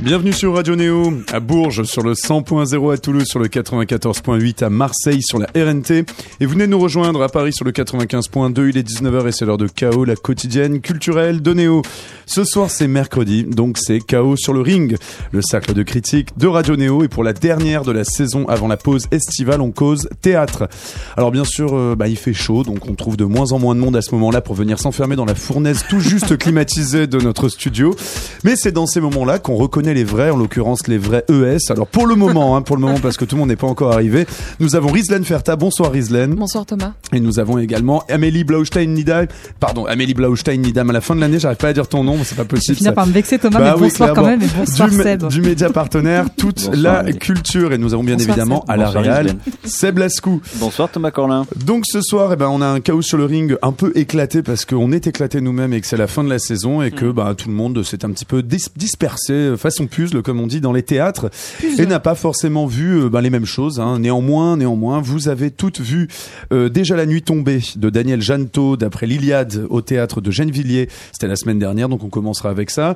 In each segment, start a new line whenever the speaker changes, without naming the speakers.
Bienvenue sur Radio Néo, à Bourges sur le 100.0 à Toulouse sur le 94.8 à Marseille sur la RNT et venez nous rejoindre à Paris sur le 95.2, il est 19h et c'est l'heure de Chaos, la quotidienne culturelle de Néo. Ce soir c'est mercredi, donc c'est Chaos sur le ring, le cercle de critique de Radio Néo et pour la dernière de la saison avant la pause estivale on cause théâtre. Alors bien sûr euh, bah, il fait chaud donc on trouve de moins en moins de monde à ce moment-là pour venir s'enfermer dans la fournaise tout juste climatisée de notre studio mais c'est dans ces moments-là qu'on reconnaît les vrais, en l'occurrence les vrais ES. Alors pour le moment, hein, pour le moment parce que tout le monde n'est pas encore arrivé, nous avons Rizlen Ferta. Bonsoir Rizlen.
Bonsoir Thomas.
Et nous avons également Amélie Blaustein-Nidam. Pardon, Amélie Blaustein-Nidam. À la fin de l'année, j'arrive pas à dire ton nom, c'est pas possible.
Tu par me vexer Thomas, bah mais bonsoir quand même et bonsoir
du,
Seb.
Du média partenaire, toute la culture. Et nous avons bien évidemment à la Real Seb Lascou.
Bonsoir Thomas Corlin.
Donc ce soir, eh ben, on a un chaos sur le ring un peu éclaté parce qu'on est éclaté nous-mêmes et que c'est la fin de la saison et que mm. bah, tout le monde s'est un petit peu dispersé façon puzzle comme on dit dans les théâtres et n'a pas forcément vu euh, ben, les mêmes choses. Hein. Néanmoins, néanmoins, vous avez toutes vu euh, déjà la nuit tombée de Daniel Janto d'après l'Iliade au théâtre de Gennevilliers. C'était la semaine dernière, donc on commencera avec ça.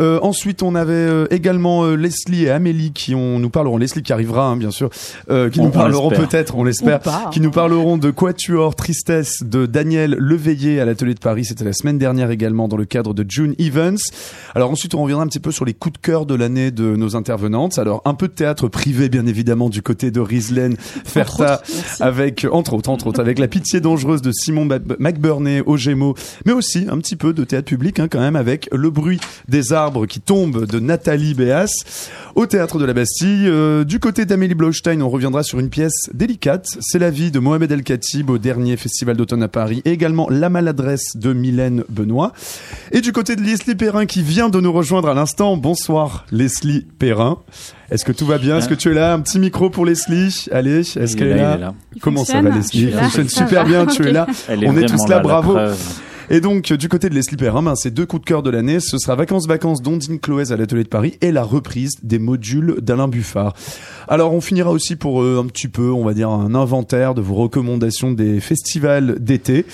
Euh, ensuite, on avait également Leslie et Amélie qui ont, nous parleront. Leslie qui arrivera, hein, bien sûr, qui nous parleront peut-être, on l'espère, qui nous parleront de Quatuor Tristesse de Daniel Leveillé à l'atelier de Paris. C'était la semaine dernière également dans le cadre de June Events. Alors ensuite, on reviendra un petit peu sur les coups de cœur de l'année de nos intervenantes. Alors un peu de théâtre privé bien évidemment du côté de Rieslen Ferta avec entre autres entre autres avec La pitié dangereuse de Simon McBurney au Gémeaux, mais aussi un petit peu de théâtre public hein, quand même avec Le bruit des arbres qui tombent de Nathalie Béas au théâtre de la Bastille. Euh, du côté d'Amélie Blaustein, on reviendra sur une pièce délicate, c'est la vie de Mohamed El Khatib au dernier festival d'automne à Paris et également La maladresse de Mylène Benoît. Et du côté de Leslie Perrin qui vient de nous rejoindre à l'instant. Bonsoir Leslie Perrin. Est-ce que tout va bien? Est-ce que tu es là? Un petit micro pour Leslie Allez, est-ce qu'elle est, là, Comment ça va Leslie? Il fonctionne super bien, tu es là. On est tous là, bravo. Et donc, du côté de Leslie Perrin, ben, c'est deux coups de cœur de l'année. Ce sera Vacances-Vacances d'Ondine Cloès à l'Atelier de Paris et la reprise des modules d'Alain Buffard. Alors, on finira aussi pour euh, un petit peu, on va dire, un inventaire de vos recommandations des festivals d'été.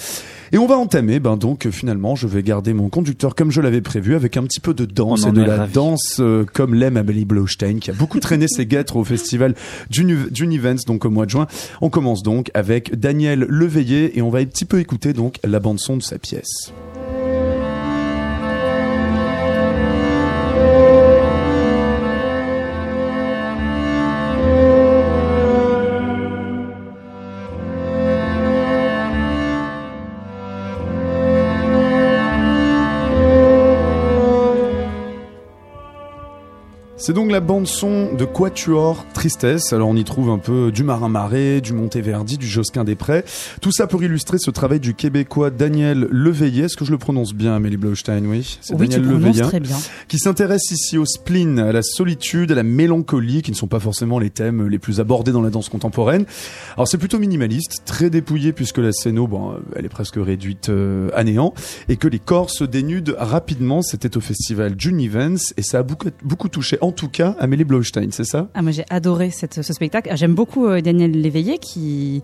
Et on va entamer, ben donc finalement, je vais garder mon conducteur comme je l'avais prévu, avec un petit peu de danse et de la danse euh, comme l'aime Amélie Blaustein, qui a beaucoup traîné ses guêtres au festival d'Univents, donc au mois de juin. On commence donc avec Daniel Leveillé et on va un petit peu écouter donc la bande son de sa pièce. C'est donc la bande son de Quatuor Tristesse. Alors on y trouve un peu du Marin Marais, du Monteverdi, du Josquin des Prés. Tout ça pour illustrer ce travail du Québécois Daniel Leveillé. Est-ce que je le prononce bien, Amélie Blaustein Oui,
c'est Daniel Leveillé. très bien.
Qui s'intéresse ici au spleen, à la solitude, à la mélancolie, qui ne sont pas forcément les thèmes les plus abordés dans la danse contemporaine. Alors c'est plutôt minimaliste, très dépouillé puisque la scéno, bon, elle est presque réduite euh, à néant, et que les corps se dénudent rapidement. C'était au festival June Events et ça a beaucoup, beaucoup touché en tout cas Amélie Blaustein, c'est ça?
Ah, Moi j'ai adoré cette, ce spectacle. J'aime beaucoup euh, Daniel Léveillé qui,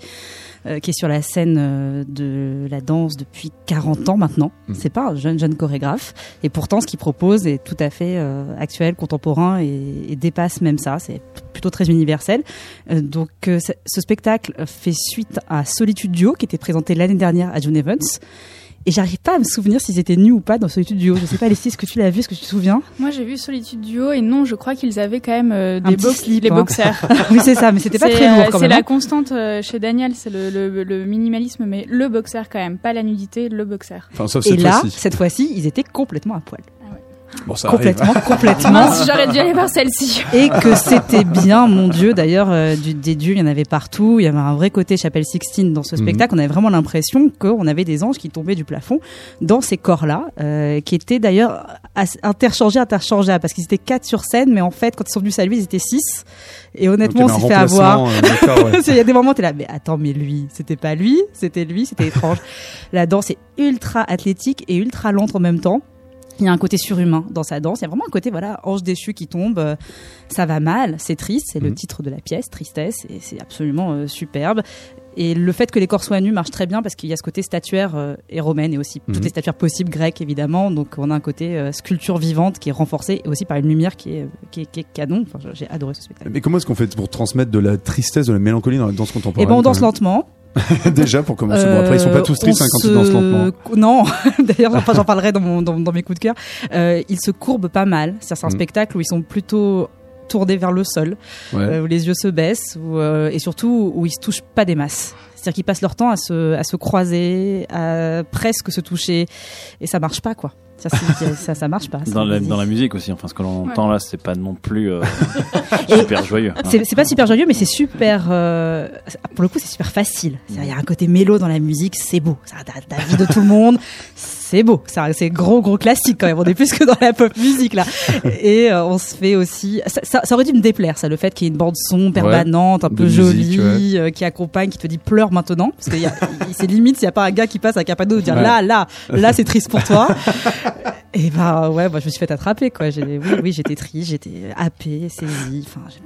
euh, qui est sur la scène euh, de la danse depuis 40 ans maintenant. Mm. C'est pas un jeune jeune chorégraphe et pourtant ce qu'il propose est tout à fait actuel, contemporain et, et, dépasse même ça. C'est plutôt très universel. donc ce spectacle fait suite à Solitude Duo qui était présenté l'année dernière à June Evans. Et j'arrive pas à me souvenir s'ils étaient nus ou pas dans Solitude Duo. Je sais pas, Alessia, est-ce que tu l'as vu, est-ce que tu te souviens?
Moi, j'ai vu Solitude Duo et non, je crois qu'ils avaient quand même euh, des box, les hein. boxers.
oui, c'est ça, mais c'était pas très lourd
euh,
quand
même.
C'est
la hein. constante euh, chez Daniel, c'est le, le, le, minimalisme, mais le boxer quand même, pas la nudité, le boxer.
Enfin,
et là, cette fois-ci, ils étaient complètement à poil.
Bon, ça
complètement,
arrive.
complètement.
J'aurais dû aller voir celle-ci.
Et que c'était bien, mon Dieu. D'ailleurs, euh, des dieux, il y en avait partout. Il y avait un vrai côté Chapelle Sixtine dans ce mhm. spectacle. On avait vraiment l'impression qu'on avait des anges qui tombaient du plafond dans ces corps-là, euh, qui étaient d'ailleurs interchangés, interchangeables, parce qu'ils étaient quatre sur scène, mais en fait, quand ils sont venus saluer, ils étaient six. Et honnêtement, on s'est fait avoir. Euh, il y a des moments, t'es là, mais attends, mais lui, c'était pas lui, c'était lui, c'était étrange. La danse est ultra athlétique et ultra lente en même temps. Il y a un côté surhumain dans sa danse. Il y a vraiment un côté, voilà, ange déchu qui tombe. Euh, ça va mal, c'est triste, c'est le mhm. titre de la pièce, tristesse, et c'est absolument euh, superbe. Et le fait que les corps soient nus marche très bien parce qu'il y a ce côté statuaire euh, et romaine et aussi
Mhm.
toutes les statuaires possibles grecques évidemment. Donc on a un côté euh, sculpture vivante qui est renforcée et aussi par une lumière qui est, qui est, qui est canon. Enfin, j'ai adoré ce spectacle.
Mais comment est-ce qu'on fait pour transmettre de la tristesse, de la mélancolie dans la danse contemporaine
ben on danse lentement.
Déjà pour commencer. Bon, après ils sont pas tous
Euh,
tristes hein, quand
se-
ils dansent lentement.
Non, d'ailleurs, enfin, j'en parlerai dans, mon, dans, dans mes coups de cœur. Euh, ils se courbent pas mal. C'est un
Mm.
spectacle où ils sont plutôt tournés vers le sol,
Ouais.
euh, où les yeux se baissent, où, euh, et surtout où ils se touchent pas des masses. C'est-à-dire qu'ils passent leur temps à se, à se croiser, à presque se toucher, et ça marche pas quoi. Ça, c'est- ça, ça marche pas.
Dans la,
C'est-
dans la musique aussi, enfin ce que l'on entend là, c'est pas non plus euh, super joyeux.
C'est pas super joyeux, mais c'est super. euh, pour le coup, c'est super facile. Il y a un côté mélo dans la musique, c'est beau. Ça, t'as la vie de tout le monde, c'est beau. C'est gros, gros classique quand même. On est plus que dans la pop musique là. Et euh, on se fait aussi. Ça, ça, ça aurait dû me déplaire, ça, le fait qu'il y ait une bande son permanente, un peu
musique,
jolie, euh, qui accompagne, qui te dit pleure maintenant, parce il- c'est limite s'il y a pas un gars qui passe un panneau de dire
Ouais.
là, là, là, c'est triste pour toi. Et bah ouais, moi je me suis fait attraper quoi. Oui, oui, j'étais triste, j'étais happée, saisie. Enfin, j'ai-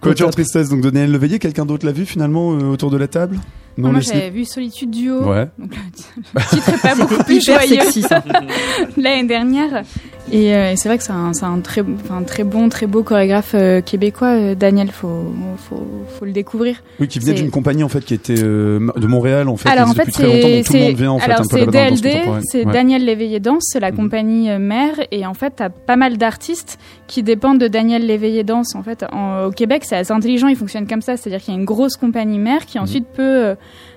Quatuor. Tristesse, donc Daniel Leveillé, quelqu'un d'autre l'a vu finalement euh, autour de la table? Non,
Moi, j'avais vu Solitude Duo.
Ouais.
Donc, le titre pas beaucoup plus joyeux l'année dernière. Et, euh, et c'est vrai que c'est un, très, bon, très beau chorégraphe euh, québécois, euh, Daniel. Faut, faut, faut le découvrir.
Oui, qui venait d'une compagnie en fait qui était euh, de Montréal en fait.
alors en fait, c'est
donc tout le monde vient en fait
alors
un peu
c'est DLD, c'est
Ouais.
Daniel Léveillé Danse, c'est la
Mhm.
compagnie mère. Et en fait, t'as pas mal d'artistes qui dépendent de Daniel Léveillé Danse. En fait, en- au Québec, c'est assez intelligent. Ils fonctionnent comme ça, c'est-à-dire qu'il y a une grosse compagnie mère qui ensuite peut euh,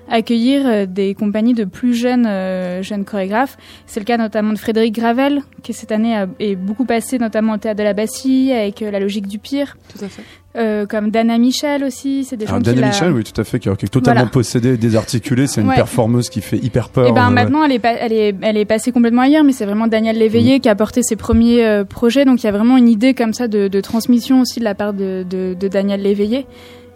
accueillir euh, des compagnies de plus jeunes euh, jeunes chorégraphes. C'est le cas notamment de Frédéric Gravel, qui cette année a, est beaucoup passé notamment au théâtre de la Bastille avec la logique du pire.
Tout à fait.
Euh, comme Dana Michel aussi, c'est des gens qui
Daniel
la-
Michel, oui, tout à fait, qui, est totalement
Voilà.
possédée, désarticulée. C'est une
Ouais.
performeuse qui fait hyper peur.
Et ben
euh,
maintenant elle est, pas- elle est elle est passée complètement ailleurs, mais c'est vraiment Daniel Léveillé qui a porté ses premiers euh, projets, donc il y a vraiment une idée comme ça de, de transmission aussi de la part de, de, de Daniel Léveillé.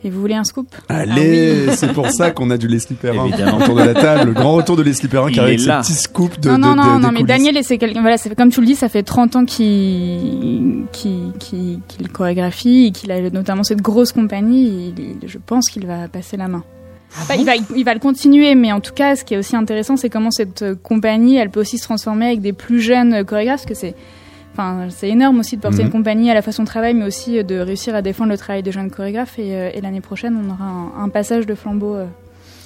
Et vous voulez un scoop?
Allez, c'est pour ça qu'on a du Leslie Perrin autour de la table. Le grand retour de Leslie Perrin qui arrive avec ses petits scoops de
Non non
de-
non
de-
non,
des
mais. Daniel c'est quelqu'un voilà c'est comme tu le dis ça fait 30 ans qu'il qu'il qu'il qu'il chorégraphie et qu'il a notamment cette grosse compagnie. Il- il- je pense qu'il va passer la main. Enfin, il, va, il va le continuer, mais en tout cas, ce qui est aussi intéressant, c'est comment cette compagnie, elle peut aussi se transformer avec des plus jeunes chorégraphes, parce que c'est, enfin, c'est énorme aussi de porter
Mhm.
une compagnie à la fois son travail, mais aussi euh, de réussir à défendre le travail des jeunes chorégraphes. Et, euh, et l'année prochaine, on aura un, un passage de flambeau euh,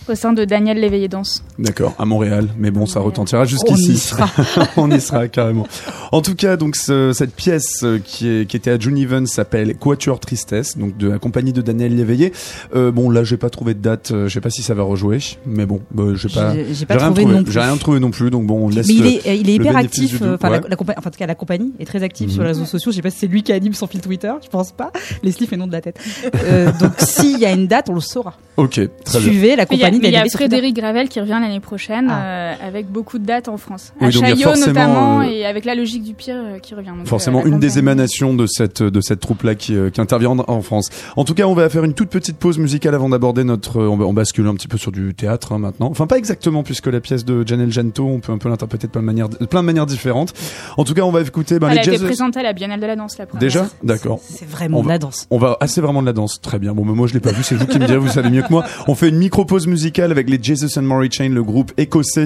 au sein de Daniel Léveillé Danse.
D'accord, à Montréal. Mais bon, ça retentira
On y
jusqu'ici.
sera.
on y sera carrément. En tout cas, donc ce- cette pièce euh, qui, est, qui était à June Evans s'appelle Quatuor Tristesse, donc de la compagnie de Daniel Léveillé. Euh, bon, là, j'ai pas trouvé de date. euh, je sais pas si ça va rejouer, mais bon, bah, j'ai pas.
J'ai- pas
rien
trouvé
trouvé.
non plus.
J'ai rien trouvé non plus, donc bon, on laisse.
Mais il est, euh, il est hyper actif. Enfin,
ouais.
la, la enfin, en tout cas, la compagnie est très active sur
Mhm.
les réseaux sociaux. Je sais pas si c'est lui qui anime son fil Twitter. Je pense pas. Leslie fait nom de la tête. Euh, donc, s'il y a une date, on le saura.
Ok, très bien.
Suivez la compagnie
mais il y a. Frédéric Gravel qui revient l'année prochaine
Ah.
euh, avec beaucoup de dates en France.
Oui,
à Chaillot
forcément,
notamment
euh,
et avec la logique du pire euh, qui revient. Donc,
Forcément,
euh,
une des émanations de cette de cette troupe-là qui, euh, qui intervient en, en France. En tout cas, on va faire une toute petite pause musicale avant d'aborder notre. On, bascule un petit peu sur du théâtre hein, maintenant. Enfin, pas exactement puisque la pièce de Janelle Gento, on peut un peu l'interpréter de plein de manières, de plein de manières différentes. En tout cas, on va écouter ben,
Elle
les
a été
jazz.
présentée à la Biennale de la danse la première.
Déjà, d'accord.
C'est vraiment de la danse.
On va assez vraiment de la danse, très bien. Bon, mais moi je l'ai pas vu, c'est vous qui me direz, vous savez mieux que moi. On fait une micro pause musicale avec les Jesus and Maury Chain, le groupe écossais,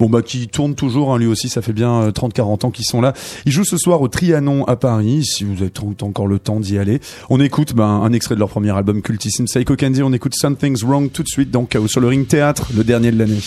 bon bah qui tourne toujours, hein, lui aussi, ça fait bien euh, 30-40 ans qu'ils sont là. Ils jouent ce soir au Trianon à Paris, si vous avez encore le temps d'y aller. On écoute ben, un extrait de leur premier album cultissime, Psycho Candy. On écoute Something's Wrong tout de suite dans Chaos sur le Ring Théâtre, le dernier de l'année.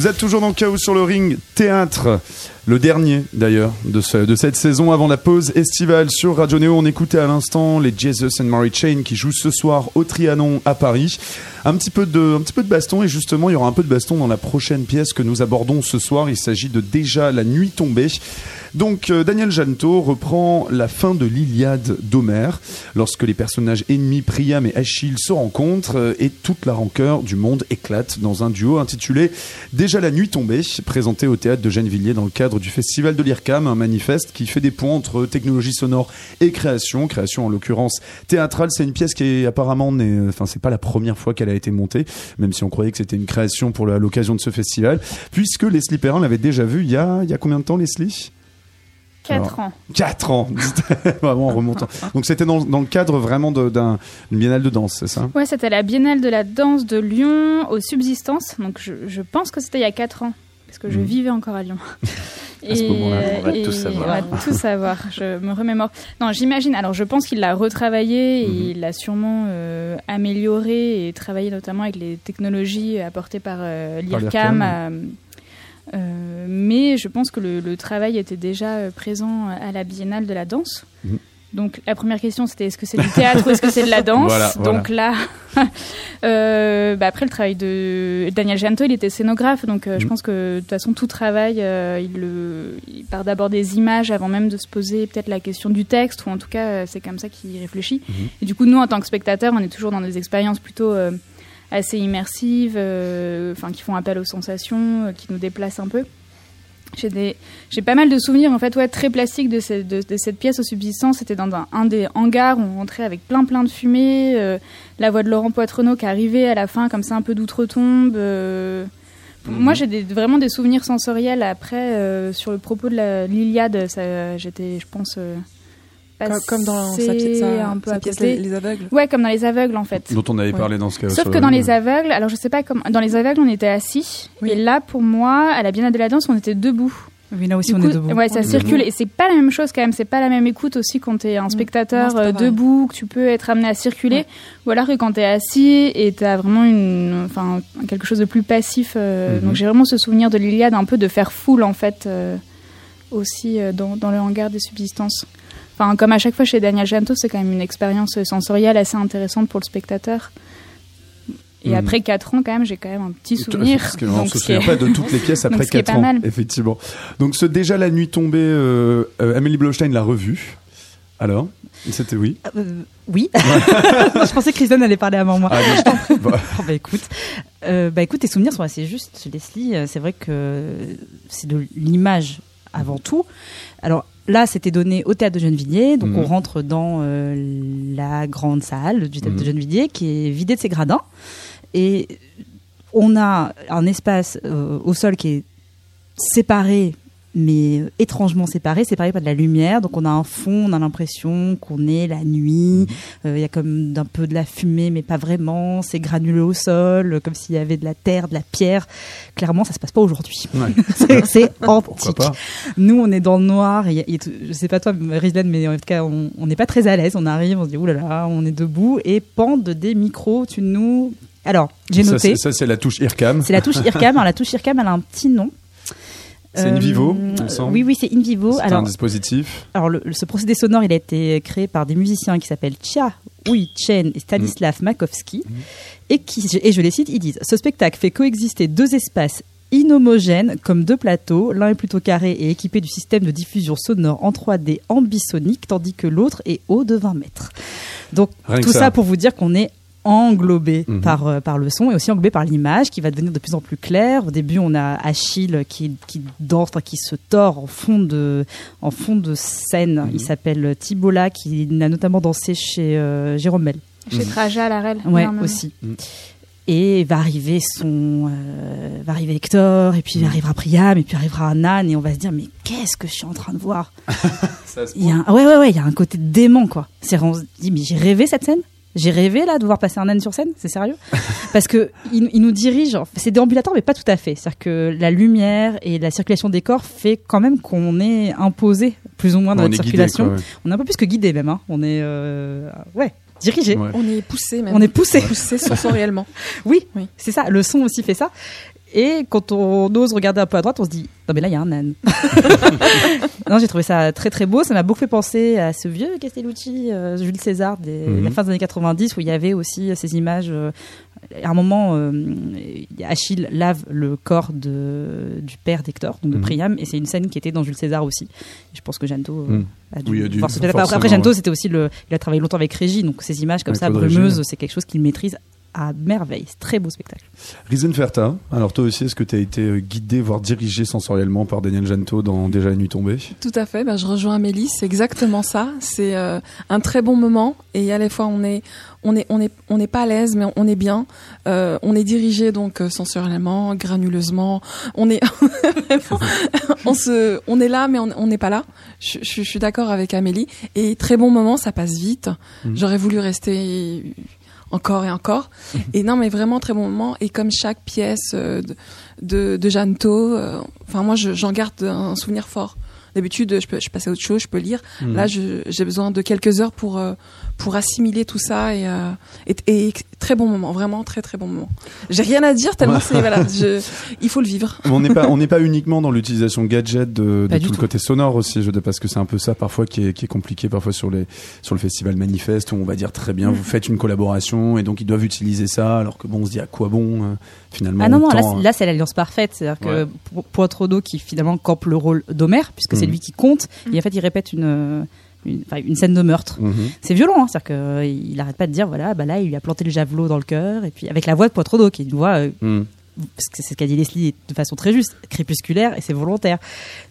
Vous êtes toujours dans Chaos sur le ring, théâtre, le dernier d'ailleurs de, ce- de cette saison avant la pause estivale sur Radio Néo. On écoutait à l'instant les Jesus and Mary Chain qui jouent ce soir au Trianon à Paris. Un petit, peu de, un petit peu de baston et justement il y aura un peu de baston dans la prochaine pièce que nous abordons ce soir. Il s'agit de Déjà la nuit tombée. Donc euh, Daniel Janto reprend la fin de l'Iliade d'Homère lorsque les personnages ennemis Priam et Achille se rencontrent euh, et toute la rancœur du monde éclate dans un duo intitulé Déjà la nuit tombée, présenté au théâtre de Gennevilliers dans le cadre du festival de l'IRCAM, un manifeste qui fait des ponts entre technologie sonore et création, création en l'occurrence théâtrale. C'est une pièce qui est apparemment, n'est- enfin c'est pas la première fois qu'elle a été montée, même si on croyait que c'était une création pour l'occasion de ce festival, puisque Leslie Perrin l'avait déjà vu y a, il y a combien de temps Leslie?
4 ans.
4 ans, vraiment en remontant. Donc c'était dans, dans le cadre vraiment d'une biennale de danse, c'est ça?
Ouais, c'était la Biennale de la danse de Lyon, aux Subsistances. Donc je, je pense que c'était il y a 4 ans, parce que je
Mhm.
vivais encore à Lyon.
À ce moment-là, on va
et-
tout savoir.
On va tout savoir, je me remémore. Non, j'imagine, alors je pense qu'il l'a retravaillé, et
Mhm.
il l'a sûrement euh, amélioré et travaillé notamment avec les technologies apportées par euh,
Par
l'IRCAM. Euh, mais je pense que le, le travail était déjà euh, présent à la Biennale de la danse.
Mhm.
Donc la première question c'était est-ce que c'est du théâtre ou est-ce que c'est de la danse?
Voilà, voilà.
Donc là, euh, bah, après le travail de Daniel Janto, il était scénographe, donc euh, je
Mhm.
pense que de toute façon tout travail, il, le, il part d'abord des images avant même de se poser peut-être la question du texte, ou en tout cas c'est comme ça qu'il réfléchit.
Mhm.
Et du coup nous en tant que spectateurs, on est toujours dans des expériences plutôt assez immersives, euh, enfin qui font appel aux sensations, euh, qui nous déplacent un peu. J'ai des, j'ai pas mal de souvenirs en fait, ouais, très plastiques de, ce- de, de cette pièce aux subsistances. C'était dans un, un des hangars où on rentrait avec plein plein de fumée, euh, la voix de Laurent Poitrenaud qui arrivait à la fin comme ça un peu d'outre-tombe. euh.
Mhm.
Moi, j'ai des- vraiment des souvenirs sensoriels après euh, sur le propos de la- l'Iliade. Ça, j'étais, je pense,
Comme, comme dans sa,
passée
pièce- sa-
un peu
sa
à
pièce les, les aveugles.
Ouais, comme dans les aveugles en fait.
Dont on avait
Ouais.
parlé dans ce cas.
Sauf que dans les aveugles, alors je sais pas comment, dans les aveugles on était assis,
Oui.
et là pour moi, à la Biennale de la danse, on était debout.
Oui, là aussi,
Du
on
coup,
est debout.
Ouais, ça circule et c'est pas la même chose quand même. C'est pas la même écoute aussi quand t'es un spectateur
Non,
euh, debout, que tu peux être amené à circuler,
Ouais.
ou alors que quand t'es assis et t'as vraiment une, enfin quelque chose de plus passif. euh,
Mhm.
Donc j'ai vraiment ce souvenir de l'Iliade, un peu de faire foule en fait euh, aussi euh, dans, dans le hangar des subsistances. Enfin, comme à chaque fois chez Daniel Janto, c'est quand même une expérience sensorielle assez intéressante pour le spectateur. Et
Mhm.
après 4 ans, quand même, j'ai quand même un petit souvenir.
Parce qu'on ne
Donc,
se souvient pas de toutes les pièces après
ce qui est
4
pas
ans,
mal.
effectivement. Donc ce déjà la nuit tombée, euh, euh, Amélie Blaustein l'a revu. Alors, c'était oui.
Euh, oui. je pensais que Kristen allait parler avant moi.
Ah, je t'en prie. Bah,
Oh, bah écoute, euh, bah écoute, tes souvenirs sont assez justes, Leslie. C'est vrai que c'est de l'image avant tout. Alors là, c'était donné au théâtre de Gennevilliers, donc
Mhm.
on rentre dans euh, la grande salle du théâtre de
Mhm.
Gennevilliers qui est vidée de ses gradins et on a un espace euh, au sol qui est séparé mais euh, étrangement séparé, séparé par de la lumière. Donc on a un fond, on a l'impression qu'on est la nuit. Euh, Il y a comme d'un peu de la fumée, mais pas vraiment. C'est granuleux au sol, euh, comme s'il y avait de la terre, de la pierre. Clairement, ça se passe pas aujourd'hui.
ouais.
C'est- antique.
pas
Nous, on est dans le noir. Et, tout- je sais pas toi, Rizlan, mais en tout cas, on n'est pas très à l'aise. On arrive, on se dit oulala, on est debout et pendent des micros de nous. Alors, j'ai noté.
Ça, c'est la touche IRCAM.
C'est la touche IRCAM. Alors, la touche IRCAM, elle a un petit nom.
C'est
Euh,
InVivo, il me semble.
Oui, oui, c'est InVivo.
C'est
Alors,
un dispositif.
alors le- ce procédé sonore, il a été créé par des musiciens qui s'appellent Chia Oui Chen et Stanislav Makowski, et qui, et je les cite, ils disent Ce spectacle fait coexister deux espaces inhomogènes comme deux plateaux. L'un est plutôt carré et équipé du système de diffusion sonore en 3D ambisonique, tandis que l'autre est haut de 20 mètres. Donc
Rien
tout
ça.
ça pour vous dire qu'on est englobé
Mhm.
par, euh, par le son et aussi englobé par l'image qui va devenir de plus en plus claire. Au début, on a Achille qui, qui danse, qui se tord en fond de, en fond de scène.
Mhm.
Il s'appelle Thibault qui a notamment dansé chez euh, Jérôme Bell.
Chez Traja, la Rel.
Ouais,
énormément.
aussi.
Mhm.
Et va arriver son, euh, va arriver Hector, et puis arrivera Priam, et puis arrivera Nan, et on va se dire mais qu'est-ce que je suis en train de voir?
Ça se
Il y a un, ouais ouais ouais, il y a un côté dément quoi. C'est on se dit mais j'ai rêvé cette scène? J'ai rêvé là de voir passer un âne sur scène, c'est sérieux Parce que il, il nous dirige, c'est déambulateur mais pas tout à fait. C'est-à-dire que la lumière et la circulation des corps fait quand même qu'on est imposé plus ou moins dans
On
notre
guidé,
circulation.
quoi, ouais.
On est un peu plus que guidé même. Hein. On est euh, ouais dirigé.
Ouais.
On est poussé même.
On est poussé.
poussé sensoriellement.
Oui,
Oui.
c'est ça. Le son aussi fait ça. Et quand on ose regarder un peu à droite, on se dit non mais là il y a un âne. non, j'ai trouvé ça très très beau. Ça m'a beaucoup fait penser à ce vieux Castellucci, euh, Jules César, des,
Mhm.
la fin des années 90, où il y avait aussi ces images. euh, à un moment, euh, Achille lave le corps de, du père d'Hector, donc de
Mhm.
Priam, et c'est une scène qui était dans Jules César aussi. Et je pense que Janto euh,
Mhm.
a dû
Oui, il a dû-
Après, Janto,
ouais.
c'était aussi le. Il a travaillé longtemps avec Régie, donc ces images comme
Avec
ça, brumeuses, c'est quelque chose qu'il maîtrise à merveille. C'est très beau spectacle.
Riesenferta, alors toi aussi, est-ce que tu as été euh, guidé, voire dirigé sensoriellement par Daniel Janto dans Déjà la nuit tombée?
Tout à fait, bah, je rejoins Amélie, c'est exactement ça. C'est euh, un très bon moment et à la fois on est on est on est on n'est pas à l'aise mais on est bien. Euh, on est dirigé donc sensoriellement, granuleusement. On est on se on est là mais on n'est pas là. Je, je- je suis d'accord avec Amélie et très bon moment, ça passe vite.
Mhm.
J'aurais voulu rester encore et encore. Et non, mais vraiment très bon moment. Et comme chaque pièce euh, de, de, de euh, enfin moi je- j'en garde un souvenir fort. D'habitude, je peux, je passe à autre chose, je peux lire.
Mhm.
Là, j'ai besoin de quelques heures pour euh, pour assimiler tout ça et, euh, et, et très bon moment, vraiment très très bon moment. J'ai rien à dire tellement c'est voilà, je, il faut le vivre.
On n'est pas, on n'est pas uniquement dans l'utilisation gadget de, de tout
du
le côté sonore aussi, je parce que c'est un peu ça parfois qui est, qui est compliqué parfois sur les sur le festival Manifeste où on va dire très bien vous faites une collaboration et donc ils doivent utiliser ça alors que bon on se dit à quoi bon euh, finalement
Ah non, non, là,
autant,
c'est- là, c'est l'alliance parfaite. C'est-à-dire que Po- Poitreau qui finalement campe le rôle d'Homère, puisque c'est
Mhm.
lui qui compte, et en fait, il répète une, une, scène de meurtre.
mhm.
C'est violent, hein, c'est-à-dire qu'il n'arrête pas de dire, voilà, bah là, il lui a planté le javelot dans le cœur, et puis avec la voix de Poitreau, qui est une voix, euh,
Mhm.
C'est ce qu'a dit Leslie de façon très juste, crépusculaire, et c'est volontaire.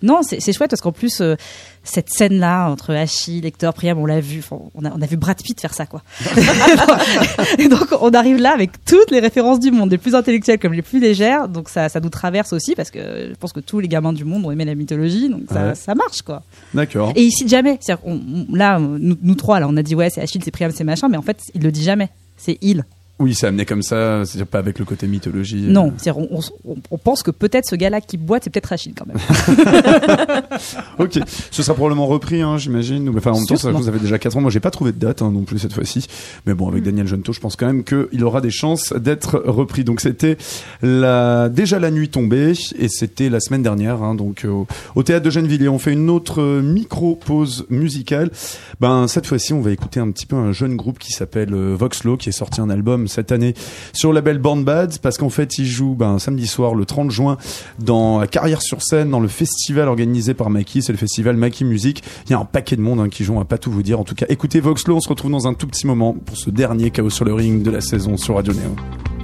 Non, c'est chouette parce qu'en plus, euh, cette scène-là entre Achille, Hector, Priam, on l'a vu, on a, on a vu Brad Pitt faire ça, quoi. et donc, on arrive là avec toutes les références du monde, les plus intellectuelles comme les plus légères, donc ça, ça nous traverse aussi parce que je pense que tous les gamins du monde ont aimé la mythologie, donc ça,
Ouais.
ça marche, quoi.
D'accord.
Et il cite jamais. C'est-à-dire qu'on- on- là, nous, nous trois, là, on a dit ouais, c'est Achille, c'est Priam, c'est machin, mais en fait, il le dit jamais. C'est il.
Oui, c'est amené comme ça, c'est-à-dire pas avec le côté mythologie. euh.
Non, c'est-à-dire on, on- on pense que peut-être ce gars-là qui boite, c'est peut-être Achille quand même.
Ok, ce sera probablement repris, hein, j'imagine. Enfin, en même temps, ça, vous avez déjà 4 ans. Moi, j'ai pas trouvé de date hein, non plus cette fois-ci. Mais bon,
Mm.
avec Daniel Jonto, je pense quand même qu'il aura des chances d'être repris. Donc, c'était la... déjà la nuit tombée et c'était la semaine dernière. hein, donc, au, au théâtre de Gennevilliers, on fait une autre euh, micro-pause musicale. Ben, cette fois-ci, on va écouter un petit peu un jeune groupe qui s'appelle euh, Voxlo, qui est sorti un album cette année sur le label Born Bad, parce qu'en fait, il joue ben, samedi soir, le 30 juin, dans Carrière sur scène, dans le festival organisé par Maki, c'est le festival Maki Music. Il y a un paquet de monde hein, qui joue, on va pas tout vous dire. En tout cas, écoutez Voxlo, on se retrouve dans un tout petit moment pour ce dernier Chaos sur le ring de la saison sur Radio Néo.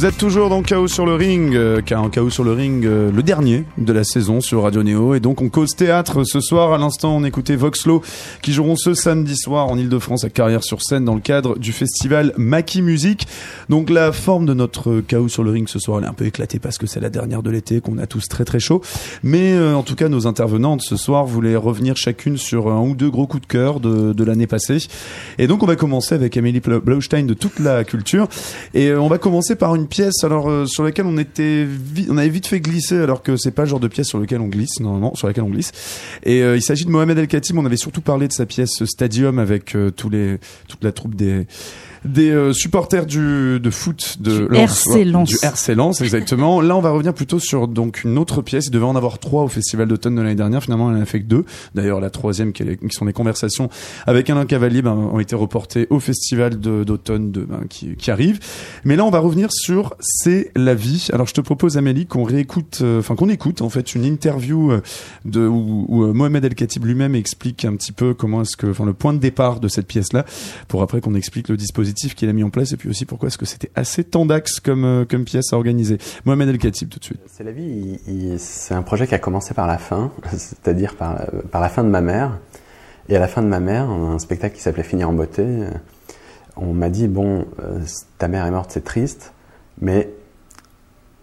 Vous êtes toujours dans Chaos sur le ring, euh, Chaos sur le ring, euh, le dernier de la saison sur Radio Néo. Et donc on cause théâtre ce soir. À l'instant, on écoutait Voxlo qui joueront ce samedi soir en Ile-de-France à Carrière-sur-Seine dans le cadre du festival Maki Music. Donc la forme de notre Chaos sur le ring ce soir, elle est un peu éclatée parce que c'est la dernière de l'été, qu'on a tous très très chaud. Mais euh, en tout cas, nos intervenantes ce soir voulaient revenir chacune sur un ou deux gros coups de cœur de, de l'année passée. Et donc on va commencer avec Amélie Blau- Blaustein de toute la culture. Et euh, on va commencer par une pièce alors euh, sur laquelle on était on avait vite fait glisser alors que c'est pas le genre de pièce sur lequel on glisse normalement sur laquelle on glisse. Et euh, il s'agit de Mohamed El Khatib, on avait surtout parlé de sa pièce Stadium avec euh, tous les toute la troupe des des euh, supporters du de foot de
Du RC Lens.
du RC Lens exactement. Là, on va revenir plutôt sur donc une autre pièce. Il devait en avoir trois au festival d'automne de l'année dernière. Finalement, elle en a fait que deux. D'ailleurs, la troisième, qui, est- qui sont les conversations avec Alain Cavalier, ben, ont été reportées au festival d'automne de, ben, qui, qui arrive. Mais là, on va revenir sur C'est la vie. Alors, je te propose, Amélie, qu'on réécoute, euh, enfin qu'on écoute en fait une interview euh, de où, où, euh, Mohamed El Khatib lui-même explique un petit peu comment est-ce que, enfin, le point de départ de cette pièce-là, pour après qu'on explique le dispositif qu'il a mis en place et puis aussi pourquoi est-ce que c'était assez tendax comme euh, comme pièce à organiser. Mohamed El Khatib, tout de suite.
C'est la vie, c'est un projet qui a commencé par la fin, c'est-à-dire par, la- par la fin de ma mère. Et à la fin de ma mère, un spectacle qui s'appelait Finir en beauté. euh, On m'a dit, bon, euh, ta mère est morte, c'est triste, mais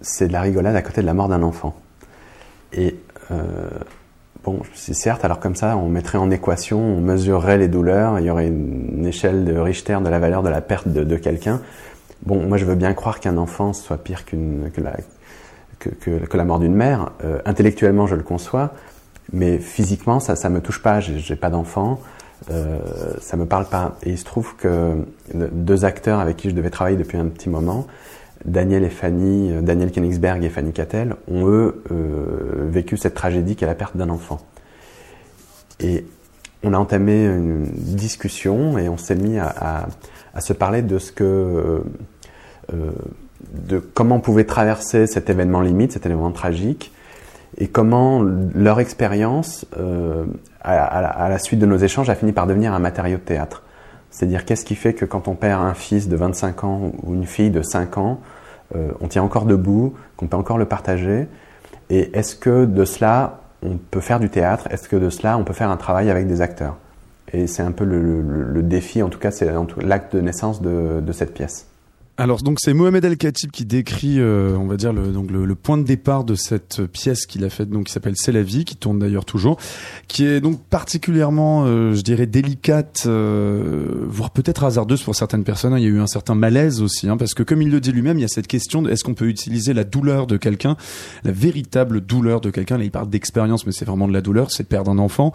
c'est de la rigolade à côté de la mort d'un enfant. Et euh, bon, c'est certes, alors comme ça, on mettrait en équation, on mesurerait les douleurs, il y aurait une, échelle de Richter de la valeur de la perte de, quelqu'un. Bon, moi je veux bien croire qu'un enfant soit pire que, la, que, que, la mort d'une mère. Euh, intellectuellement, je le conçois, mais physiquement, ça, ça me touche pas. J'ai, j'ai pas d'enfant, euh, ça me parle pas. Et il se trouve que deux acteurs avec qui je devais travailler depuis un petit moment, Daniel et Fanny, euh, Daniel Königsberg et Fanny Cattel, ont eux euh, vécu cette tragédie qu'est la perte d'un enfant. Et on a entamé une discussion et on s'est mis à, se parler de ce que, euh, de comment on pouvait traverser cet événement limite, cet événement tragique, et comment leur expérience, à la suite de nos échanges, a fini par devenir un matériau de théâtre. C'est-à-dire qu'est-ce qui fait que quand on perd un fils de 25 ans ou une fille de 5 ans, euh, on tient encore debout, qu'on peut encore le partager, et est-ce que de cela on peut faire du théâtre? Est-ce que de cela on peut faire un travail avec des acteurs? Et c'est un peu le, défi, en tout cas c'est l'acte de naissance de cette pièce.
Alors donc c'est Mohamed El Khatib qui décrit, euh, on va dire le, donc le, le point de départ de cette pièce qu'il a faite, donc qui s'appelle C'est la vie, qui tourne d'ailleurs toujours, qui est donc particulièrement, euh, je dirais, délicate, euh, voire peut-être hasardeuse pour certaines personnes. hein. Il y a eu un certain malaise aussi, hein, parce que comme il le dit lui-même, il y a cette question de est-ce qu'on peut utiliser la douleur de quelqu'un, la véritable douleur de quelqu'un? Là, il parle d'expérience, mais c'est vraiment de la douleur, c'est de perdre un enfant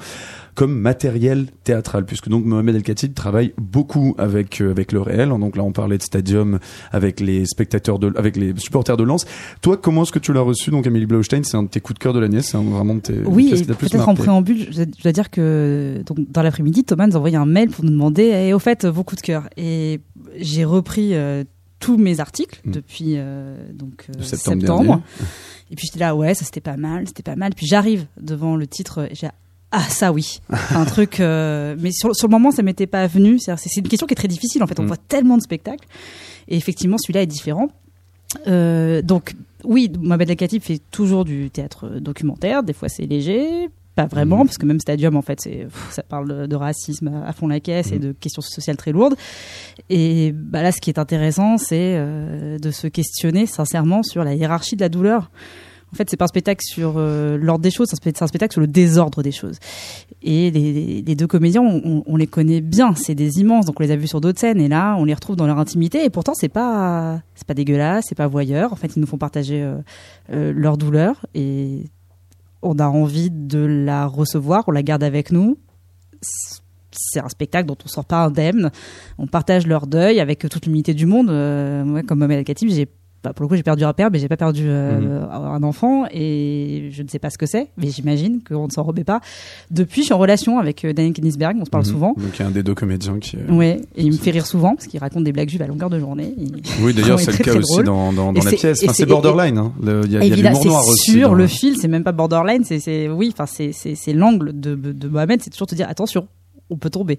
comme matériel théâtral, puisque donc Mohamed El Khatib travaille beaucoup avec euh, avec le réel. Donc là, on parlait de Stadium avec les spectateurs de, avec les supporters de Lens. Toi, comment est-ce que tu l'as reçu Donc, Amélie Blaustein, c'est un de tes coups de cœur de l'année, c'est vraiment de tes
Oui, peut-être en préambule, je, dois dire que donc, dans l'après-midi, Thomas nous a envoyé un mail pour nous demander et au fait, vos coups de cœur. Et j'ai repris euh, tous mes articles
Mm.
depuis euh, donc, euh,
De septembre dernier.
Et puis j'étais là, ouais, ça c'était pas mal, c'était pas mal. Puis j'arrive devant le titre et j'ai ah ça oui, un truc. euh, mais sur, sur le moment, ça m'était pas venu. C'est une question qui est très difficile en fait. On
Mm.
voit tellement de spectacles et effectivement celui-là est différent. Euh, donc oui, Mohamed El Khatib fait toujours du théâtre documentaire. Des fois c'est léger, pas vraiment,
Mhm.
parce que même Stadium en fait, c'est ça parle de, racisme à, fond la caisse et
Mhm.
de questions sociales très lourdes. Et bah là, ce qui est intéressant, c'est euh, de se questionner sincèrement sur la hiérarchie de la douleur. En fait, c'est pas un spectacle sur euh, l'ordre des choses, c'est un spectacle sur le désordre des choses. Et les, deux comédiens, on, les connaît bien, c'est des immenses, donc on les a vus sur d'autres scènes, et là, on les retrouve dans leur intimité, et pourtant, c'est pas, pas dégueulasse, c'est pas voyeur. En fait, ils nous font partager euh, euh, leur douleur, et on a envie de la recevoir, on la garde avec nous. C'est un spectacle dont on sort pas indemne. On partage leur deuil avec toute l'humilité du monde. Moi, comme Mohamed El Khatib, j'ai bah, pour le coup, j'ai perdu un père, mais j'ai pas perdu euh, un enfant et je ne sais pas ce que c'est, mais j'imagine qu'on ne s'en remet pas. Depuis, je suis en relation avec euh, Daniel Kinnisberg, on se parle
Mhm.
souvent.
Donc, il y a un des deux comédiens qui. est-
Ouais, et il me fait rire souvent parce qu'il raconte des blagues juives à longueur de journée.
Oui, d'ailleurs, c'est le cas aussi dans, dans, la pièce. Enfin,
c'est-
borderline. hein. Le- Il y a, y a noir
c'est
aussi.
sur le fil, c'est même pas borderline, c'est, oui, enfin, c'est l'angle de, de Mohamed, c'est toujours te dire attention, on peut tomber.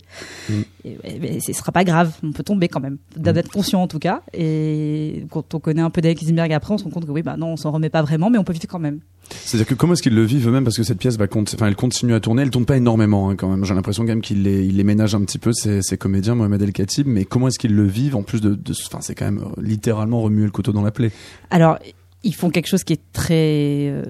Mm.
Et, mais ce sera pas grave, on peut tomber quand même, d'être conscient en tout cas. Et quand on connaît un peu Daniel Kinnisberg après, on se rend compte que oui, bah non, on s'en remet pas vraiment, mais on peut vivre quand même.
C'est-à-dire que comment est-ce qu'ils le vivent eux-mêmes? Parce que cette pièce enfin elle continue à tourner, elle tourne pas énormément hein, quand même. J'ai l'impression quand même qu'il les il les ménage un petit peu ces, ces comédiens Mohamed El Khatib, mais comment est-ce qu'ils le vivent en plus de de enfin c'est quand même euh, littéralement remuer le couteau dans la plaie?
Alors, ils font quelque chose qui est très. euh,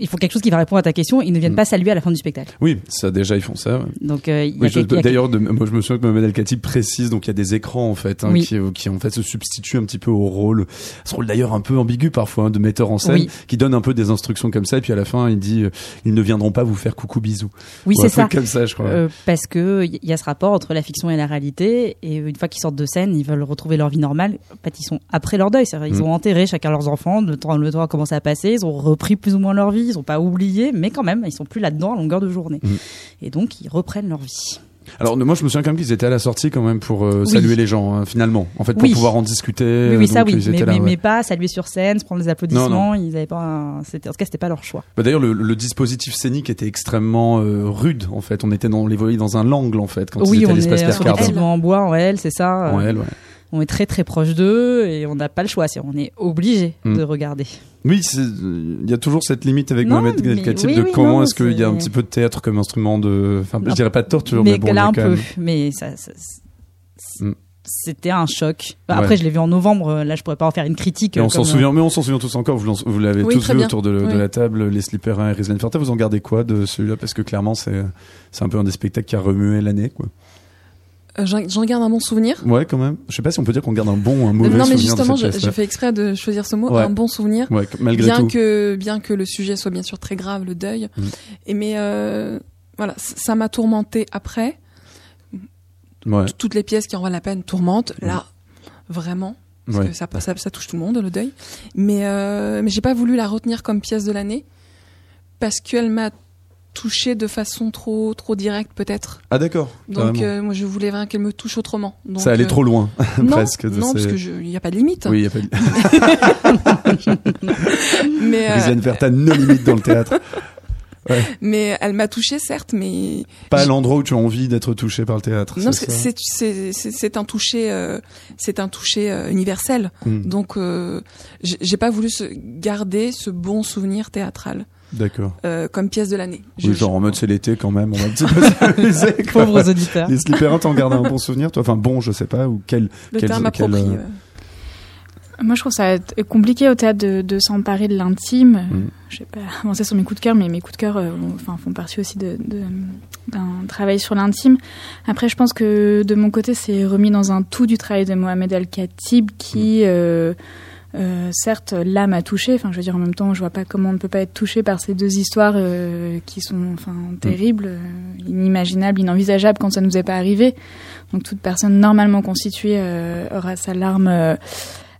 ils font quelque chose qui va répondre à ta question. Ils ne viennent
Mm.
pas saluer à la fin du spectacle.
Oui, ça déjà ils font ça. ouais.
Donc, euh,
Oui, D'ailleurs, moi je me souviens que Mohamed El Khatib précise, donc il y a des écrans en fait hein,
Oui.
qui, qui en fait se substituent un petit peu au rôle, ce rôle d'ailleurs un peu ambigu parfois hein, de metteur en scène,
Oui.
qui donne un peu des instructions comme ça, et puis à la fin il dit euh, ils ne viendront pas vous faire coucou bisous.
Oui,
Ou
c'est ça.
truc comme ça, je crois.
Euh, parce que il y a ce rapport entre la fiction et la réalité, et une fois qu'ils sortent de scène, ils veulent retrouver leur vie normale. En fait, ils sont après leur deuil, ils
Mm.
ont enterré chacun leurs enfants, le temps, le temps a commencé à passer, ils ont repris plus ou moins leur vie, ils ont pas oublié, mais quand même, ils sont plus là-dedans à longueur de journée,
Mm.
et donc ils reprennent leur vie.
Alors moi je me souviens quand même qu'ils étaient à la sortie quand même pour euh,
Oui.
saluer les gens hein, finalement, en fait pour
Oui.
pouvoir en discuter.
oui, oui, ça
donc,
oui,
ils
mais,
là,
mais,
ouais.
mais pas saluer sur scène, se prendre les applaudissements.
Non,
Ils avaient pas, un- en tout cas, c'était pas leur choix.
Bah, D'ailleurs le, le dispositif scénique était extrêmement euh, rude en fait. On était dans on les voyait dans un angle en fait quand ils
oui,
étaient à
on
l'espace
est des
Cardin.
bâtiments en bois, en L, c'est ça.
Ouais, ouais.
On est très très proche d'eux et on n'a pas le choix. c'est- On est obligé
Mm.
de regarder.
Oui, il y a toujours cette limite avec
Non,
Mohamed Khatib
oui,
de
oui,
comment est-ce qu'il y a un petit peu de théâtre comme instrument de, enfin je dirais pas de torture, mais,
mais
bon,
là un peu.
même-
Mais ça, ça- c'est-
Mm.
c'était un choc.
Ouais.
Après, je l'ai vu en novembre. Là, je pourrais pas en faire une critique.
Et
euh,
on s'en souvient, mais on s'en souvient tous encore. Vous, l'avez
Oui,
tous vu
bien.
autour de,
Oui.
la table, les Slipper 1 et Rizlan. Vous en gardez quoi de celui-là? Parce que clairement, c'est c'est un peu un des spectacles qui a remué l'année.
Euh, J'en j'en garde un bon souvenir.
Ouais, quand même. Je sais pas si on peut dire qu'on garde un bon ou un mauvais
non, mais
souvenir
justement, j'ai fait exprès de choisir ce mot,
Ouais.
un bon souvenir.
Ouais, malgré
bien
tout.
que bien que le sujet soit bien sûr très grave, le deuil.
Mm.
Et mais euh, voilà, ça m'a tourmenté après.
Ouais.
Toutes les pièces qui en valent la peine tourmentent. Là, vraiment, parce que ça, ça, ça touche tout le monde, le deuil. Mais euh, mais j'ai pas voulu la retenir comme pièce de l'année parce qu'elle m'a touchée de façon trop trop directe peut-être.
Ah d'accord.
Donc euh, moi je voulais vraiment qu'elle me touche autrement. Donc,
ça allait
euh,
trop loin,
non,
presque. de
Non,
ces-
parce que il y a pas de limite.
Oui, il y a pas
Mais euh,
no limite dans le théâtre.
mais elle m'a touchée certes, mais
Pas à l'endroit où tu as envie d'être touché par le théâtre.
Non, c'est un toucher euh, c'est un toucher euh, universel.
Hmm,
Donc euh, j'ai j'ai pas voulu se garder ce bon souvenir théâtral
D'accord.
euh, comme pièce de l'année.
Oui, genre en mode c'est l'été quand même, on va un petit peu s'amuser.
Pauvres auditeurs.
Les slipperins, t'en gardes un bon souvenir, toi? Enfin bon, je sais pas, ou quel
le
quel-
terme
quel,
approprié.
euh,
ouais.
Moi, je trouve ça compliqué au théâtre de, de s'emparer de l'intime.
Mm.
Je vais pas avancer sur mes coups de cœur, mais mes coups de cœur euh, enfin, font partie aussi de- de- d'un travail sur l'intime. Après, je pense que de mon côté, c'est remis dans un tout du travail de Mohamed El-Khatib qui, euh, euh, certes, l'âme a touché. Enfin, je veux dire, en même temps, je vois pas comment on ne peut pas être touché par ces deux histoires euh, qui sont, enfin, terribles, euh, inimaginables, inenvisageables quand ça nous est pas arrivé. Donc, toute personne normalement constituée euh, aura sa larme euh,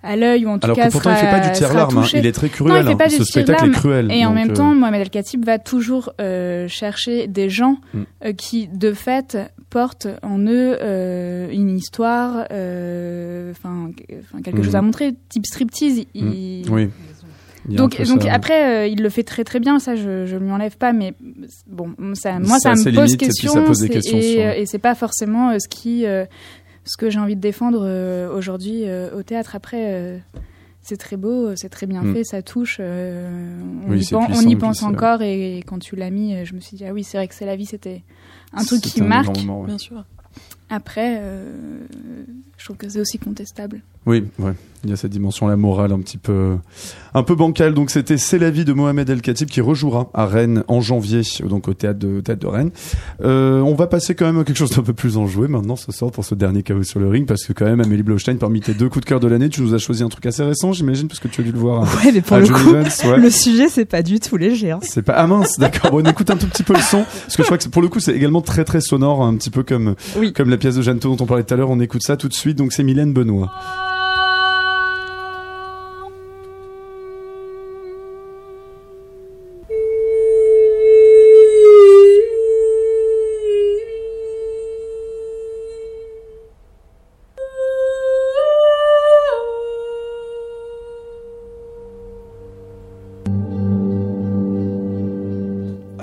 à l'œil ou en tout
Alors
cas
que pourtant,
sera,
il fait pas du
sera
larme, hein. il est très
Non,
cruel.
il fait
hein.
du
Ce
tir
spectacle est cruel.
Et en même
euh,
temps, Mohamed El Khatib va toujours euh, chercher des gens
Mm.
euh, qui, de fait, portent en eux une histoire, enfin, quelque
Mhm.
chose à montrer, type striptease. il-
oui. Il
Donc,
ça.
après, euh, il le fait très très bien, ça je, je lui enlève pas, mais bon, ça, moi
Ça
me pose
et puis
question, et, euh, et c'est pas forcément euh, ce qui, euh, ce que j'ai envie de défendre euh, aujourd'hui euh, au théâtre. Après, euh, c'est très beau, c'est très bien
Mm.
fait, ça touche, euh, on,
Oui,
y, on y pense encore, et, quand tu l'as mis, je me suis dit ah oui, c'est vrai que c'est la vie, c'était un truc qui
un
marque.
grand moment, ouais.
Bien sûr.
Après, euh, je trouve que c'est aussi contestable.
Oui, ouais. Il y a cette dimension la morale un petit peu, un peu bancale. Donc c'était C'est la vie de Mohamed El Khatib qui rejouera à Rennes en janvier, donc au théâtre de, théâtre de Rennes. Euh, on va passer quand même à quelque chose d'un peu plus enjoué maintenant ce soir pour ce dernier chaos sur le ring parce que quand même Amélie Blaustein, parmi tes deux coups de cœur de l'année, tu nous as choisi un truc assez récent, j'imagine, parce que tu as dû le voir. à-
Ouais, mais pour
à
le coup,
Vance, ouais.
le sujet c'est pas du tout léger. hein.
C'est pas ah mince, d'accord. Bon, on écoute un tout petit peu le son parce que je crois que pour le coup c'est également très très sonore, un petit peu comme
Oui.
comme la pièce de Jeannetot dont on parlait tout à l'heure. On écoute ça tout de suite. Donc c'est Mylène Benoît.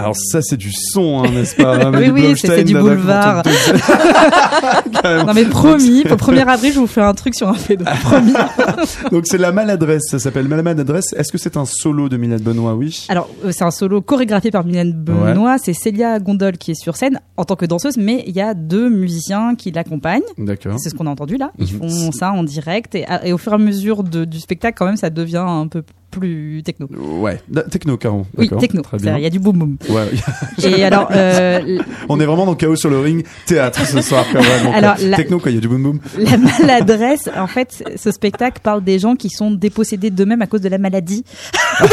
Alors ça c'est du son, hein, n'est-ce pas Amélie
Oui, oui, c'est- du boulevard. Non mais promis, pour 1er avril, je vous fais un truc sur un pédo. Promis.
Donc c'est la maladresse, ça s'appelle la maladresse. Est-ce que c'est un solo de Mylène Benoît? Oui.
Alors, euh, c'est un solo chorégraphié par Mylène Benoît. C'est Célia Gondol qui est sur scène en tant que danseuse, mais il y a deux musiciens qui l'accompagnent.
D'accord.
C'est ce qu'on a entendu là. Ils
Mhm.
font ça en direct et, et au fur et à mesure de- du spectacle, quand même, ça devient un peu plus techno.
Ouais, techno carrément.
Oui, techno.
Très
Ça,
bien.
Il y a du boom boom.
Ouais.
Et alors, euh,
On est vraiment dans chaos sur le ring, théâtre ce soir quand même.
Alors,
euh,
la-
Techno quoi, il y a du boom boom.
la maladresse, en fait, ce spectacle parle des gens qui sont dépossédés d'eux-mêmes à cause de la maladie.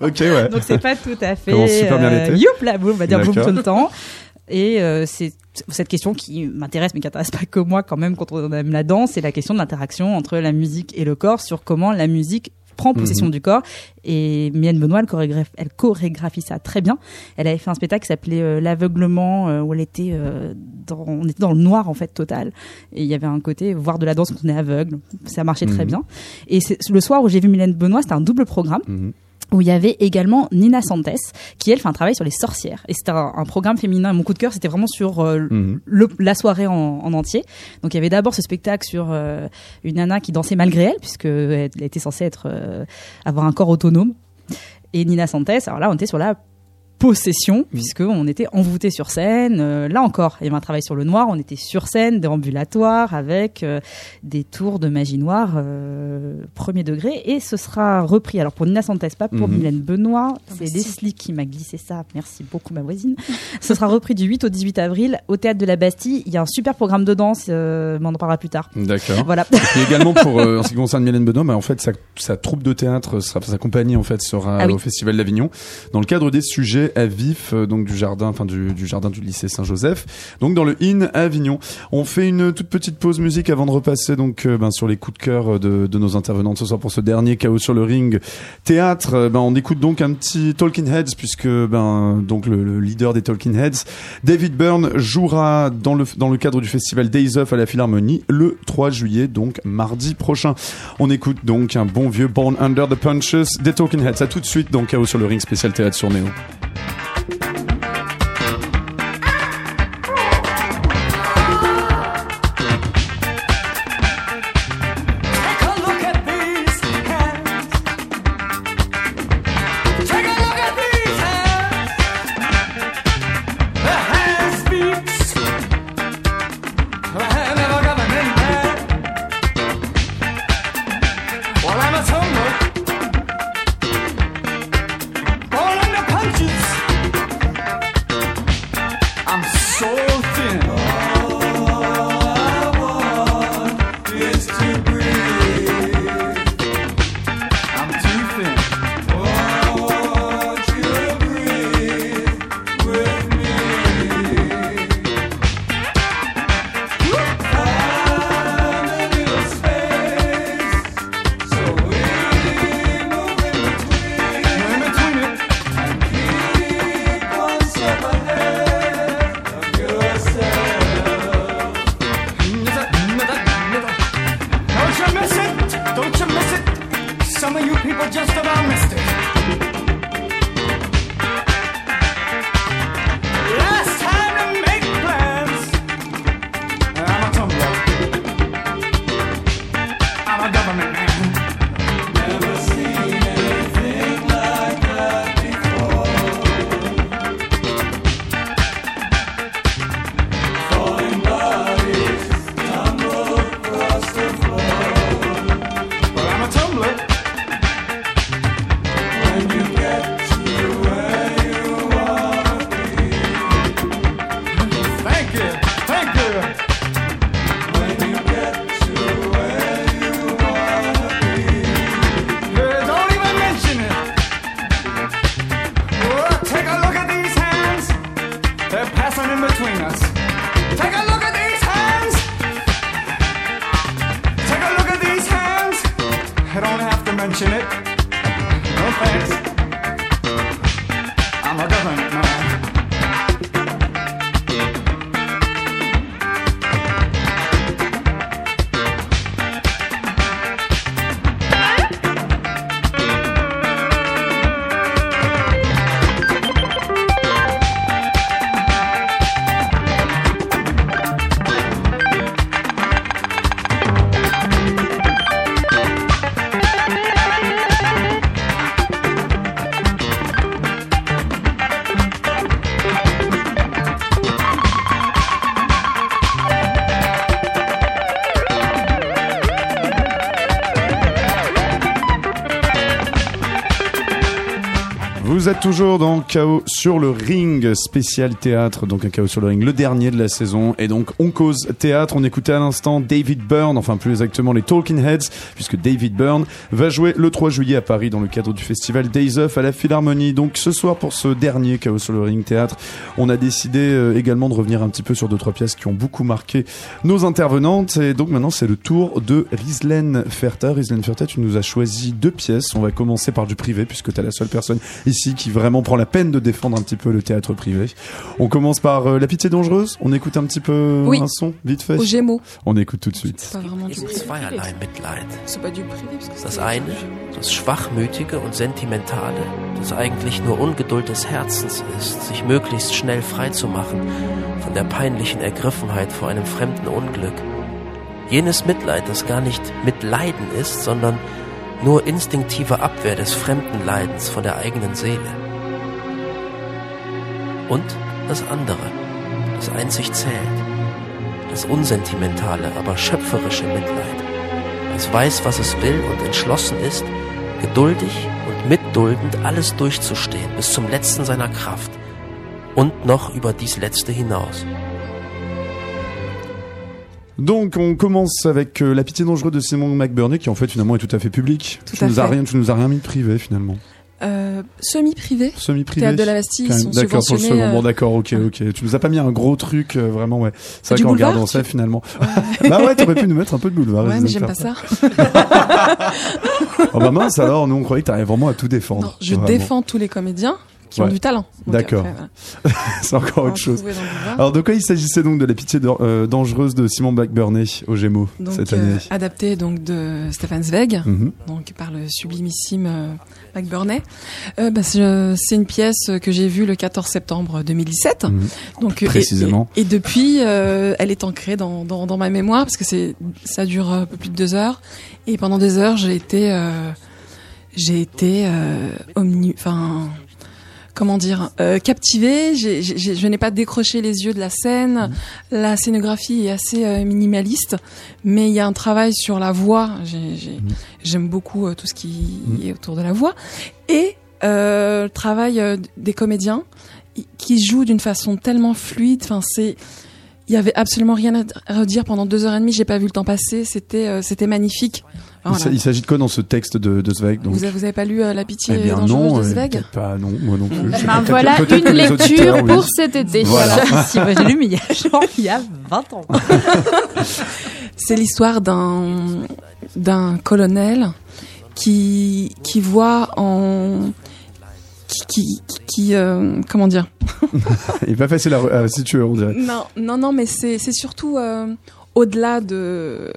Ok ouais.
Donc c'est pas tout à fait.
Super bien l'été.
youp là, boum, on va dire boum
D'accord.
tout le temps. Et euh, c'est cette question qui m'intéresse, mais qui intéresse pas que moi quand même quand on aime la danse, c'est la question de l'interaction entre la musique et le corps, sur comment la musique prend possession
Mhm.
du corps. Et Mylène Benoît, elle, chorégraphie ça très bien. Elle avait fait un spectacle qui s'appelait euh, L'aveuglement, euh, où elle était euh, dans, on était dans le noir en fait total. Et il y avait un côté voir de la danse quand on est aveugle. Ça marchait très
Mhm.
bien. Et le soir où j'ai vu Mylène Benoît, c'était un double programme
Mhm.
Où il y avait également Nina Santes, qui elle fait un travail sur les sorcières. Et c'était un, un programme féminin. Mon coup de cœur, c'était vraiment sur euh,
Mhm.
le- la soirée en, en entier. Donc il y avait d'abord ce spectacle sur euh, une nana qui dansait malgré elle, puisque elle était censée être euh, avoir un corps autonome. Et Nina Santes, alors là, on était sur la possession, puisque on était envoûté sur scène. Euh, là encore, il y avait un travail sur le noir. On était sur scène, déambulatoire, avec euh, des tours de magie noire euh, premier degré. Et ce sera repris. Alors pour Nina Santes, pas pour
Mhm.
Mylène Benoît. C'est. Leslie qui m'a glissé ça. Merci beaucoup, ma voisine. ce sera repris du 8 au 18 avril au théâtre de la Bastille. Il y a un super programme de danse, euh, mais on en parlera plus tard.
D'accord.
Voilà.
Et puis également pour euh, en ce qui concerne Mylène Benoît, bah, en fait sa, sa troupe de théâtre, sera, sa compagnie en fait sera
Ah oui.
au Festival d'Avignon dans le cadre des sujets à vif euh, donc du jardin, enfin du, jardin du lycée Saint-Joseph, donc dans le IN à Avignon. On fait une toute petite pause musique avant de repasser donc euh, ben, sur les coups de cœur de, de nos intervenantes ce soir pour ce dernier chaos sur le ring théâtre. Euh, Ben on écoute donc un petit Talking Heads puisque ben donc le, le leader des Talking Heads, David Byrne jouera dans le dans le cadre du festival Days Of à la Philharmonie le 3 juillet donc mardi prochain. On écoute donc un bon vieux Born Under the Punches des Talking Heads. À tout de suite dans Chaos sur le ring spécial théâtre sur Néo. Chaos sur le ring, spécial théâtre, donc un Chaos sur le ring, le dernier de la saison. Et donc, on cause théâtre. On écoutait à l'instant David Byrne, enfin plus exactement les Talking Heads, puisque David Byrne va jouer le 3 juillet à Paris dans le cadre du festival Days Of à la Philharmonie. Donc ce soir, pour ce dernier Chaos sur le ring théâtre, on a décidé euh, également de revenir un petit peu sur deux, trois pièces qui ont beaucoup marqué nos intervenantes. Et donc maintenant, c'est le tour de Rislaine Ferta. Rislaine Ferta, tu nous as choisi deux pièces. On va commencer par du privé, puisque tu es la seule personne ici qui vraiment prend la peine de défendre un petit peu le théâtre privé. On commence par euh, La Pitié Dangereuse. On écoute un petit peu
Oui.
un son, vite fait.
Au Gémeaux.
On écoute tout de suite.
C'est pas vraiment du privé.
zweierlei Mitleid.
C'est pas du privé parce que
Das eine, das Schwachmütige und Sentimentale, das eigentlich nur Ungeduld des Herzens ist, sich möglichst schnell frei zu machen von der peinlichen Ergriffenheit vor einem fremden Unglück. Jenes Mitleid, das gar nicht Mitleiden ist, sondern nur instinktive Abwehr des fremden Leidens vor der eigenen Seele. Und das andere, das einzig zählt, das unsentimentale, aber schöpferische Mitleid das weiß, was es will und entschlossen ist, geduldig und mitduldend alles durchzustehen bis zum letzten seiner Kraft und noch über dies letzte hinaus.
Donc on commence avec euh, La Pitié Dangereuse de Simon McBurney, qui en fait finalement est tout à fait public.
Tout
tu
à
nous as
fait.
rien, tu nous as rien mis de privé finalement.
Euh, Semi-privé.
Semi-privé.
Théâtre de la Bastille,
D'accord, pour le second. Bon,
euh,
d'accord, ok, ok. Tu nous as pas mis un gros truc, euh, vraiment, ouais. C'est vrai
Du
qu'en regardant ça, finalement. bah ouais, t'aurais pu nous mettre un peu de boulevard.
Ouais, mais j'aime pas ça.
Oh bah mince, alors, nous on croyait que t'arrivais vraiment à tout défendre.
Non, je
Vraiment.
défends tous les comédiens qui ont du talent.
D'accord.
voilà.
C'est encore autre chose. Alors de quoi il s'agissait donc de La Pitié euh, Dangereuse de Simon McBurney au Gémeaux
Donc,
cette
euh,
année?
adapté donc de Stefan Zweig,
Mhm.
donc par le sublimissime euh, McBurney. Euh, bah, c'est euh, c'est une pièce que j'ai vue le 14 septembre 2017.
Mhm.
Donc euh, et-
Précisément.
Et, et depuis, euh, elle est ancrée dans, dans, dans ma mémoire parce que c'est ça dure un peu plus de deux heures. Et pendant des heures, j'ai été euh, j'ai été euh, omni, enfin comment dire, euh, captivée. Je n'ai pas décroché les yeux de la scène. La scénographie est assez euh, minimaliste, mais il y a un travail sur la voix. J'ai- J'aime beaucoup euh, tout ce qui est autour de la voix et euh, le travail des comédiens qui jouent d'une façon tellement fluide. Enfin, c'est il y avait absolument rien à redire pendant deux heures et demie. J'ai pas vu le temps passer. C'était euh, c'était magnifique.
Il
Voilà.
s'a- Il s'agit de quoi dans ce texte de, de Zweig donc
Vous, avez, vous avez pas lu euh, La pitié
Eh bien
dangereuse
non,
de
euh,
Zweig
pas, non, moi non plus. Sais
Ben voilà une lecture
oui.
pour cet été.
Voilà.
si, moi, j'ai lu, mais il y a genre, il y a 20 ans.
C'est l'histoire d'un d'un colonel qui qui voit en qui euh, comment dire
Il est pas facile à, situer, on dirait.
non non non mais c'est c'est surtout euh, au-delà de,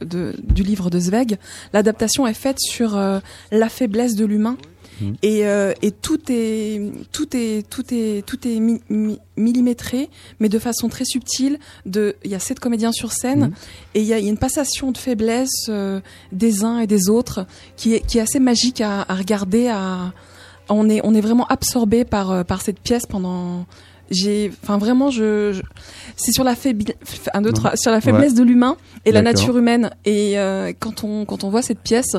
de du livre de Zweig l'adaptation est faite sur euh, la faiblesse de l'humain
Mm.
et, et tout est tout est tout est tout est mi- mi- millimétré mais de façon très subtile de il y a sept comédiens sur scène
Mm.
et il y a, il y a une passation de faiblesse des uns et des autres qui est qui est assez magique à, à regarder à on est on est vraiment absorbé par euh, par cette pièce pendant j'ai enfin vraiment je, je- c'est sur la faibli- un deux trois sur la faiblesse de l'humain et la nature humaine. Et euh, quand on quand on voit cette pièce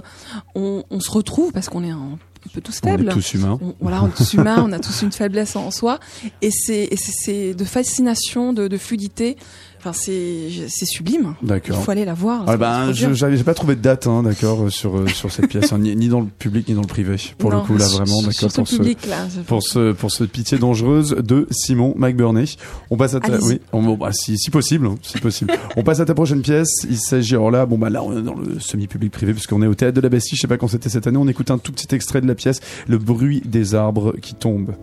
on, on se retrouve parce qu'on est un, peu tous
On est
faibles.
tous humains.
on, voilà, on est tous humains, on a tous une faiblesse en soi, et c'est et c'est- c'est de fascination, de, de fluidité. Enfin, c'est sublime. Il faut aller la voir.
Ah ben, j'avais pas trouvé de date, hein, d'accord, euh, sur euh, sur cette pièce, hein, ni, ni dans le public ni dans le privé. Pour
Non,
le coup, là, vraiment, d'accord, pour
ce
ce
public là. je-
pour ce pour ce pitié dangereuse de Simon McBurney. On passe à ta, oui, on, bah, si si possible, hein, si possible. on passe à ta prochaine pièce. Il s'agit alors là, bon bah là, on est dans le semi-public privé puisqu'on est au théâtre de la Bastille. Je sais pas quand c'était cette année. On écoute un tout petit extrait de la pièce, le bruit des arbres qui tombent.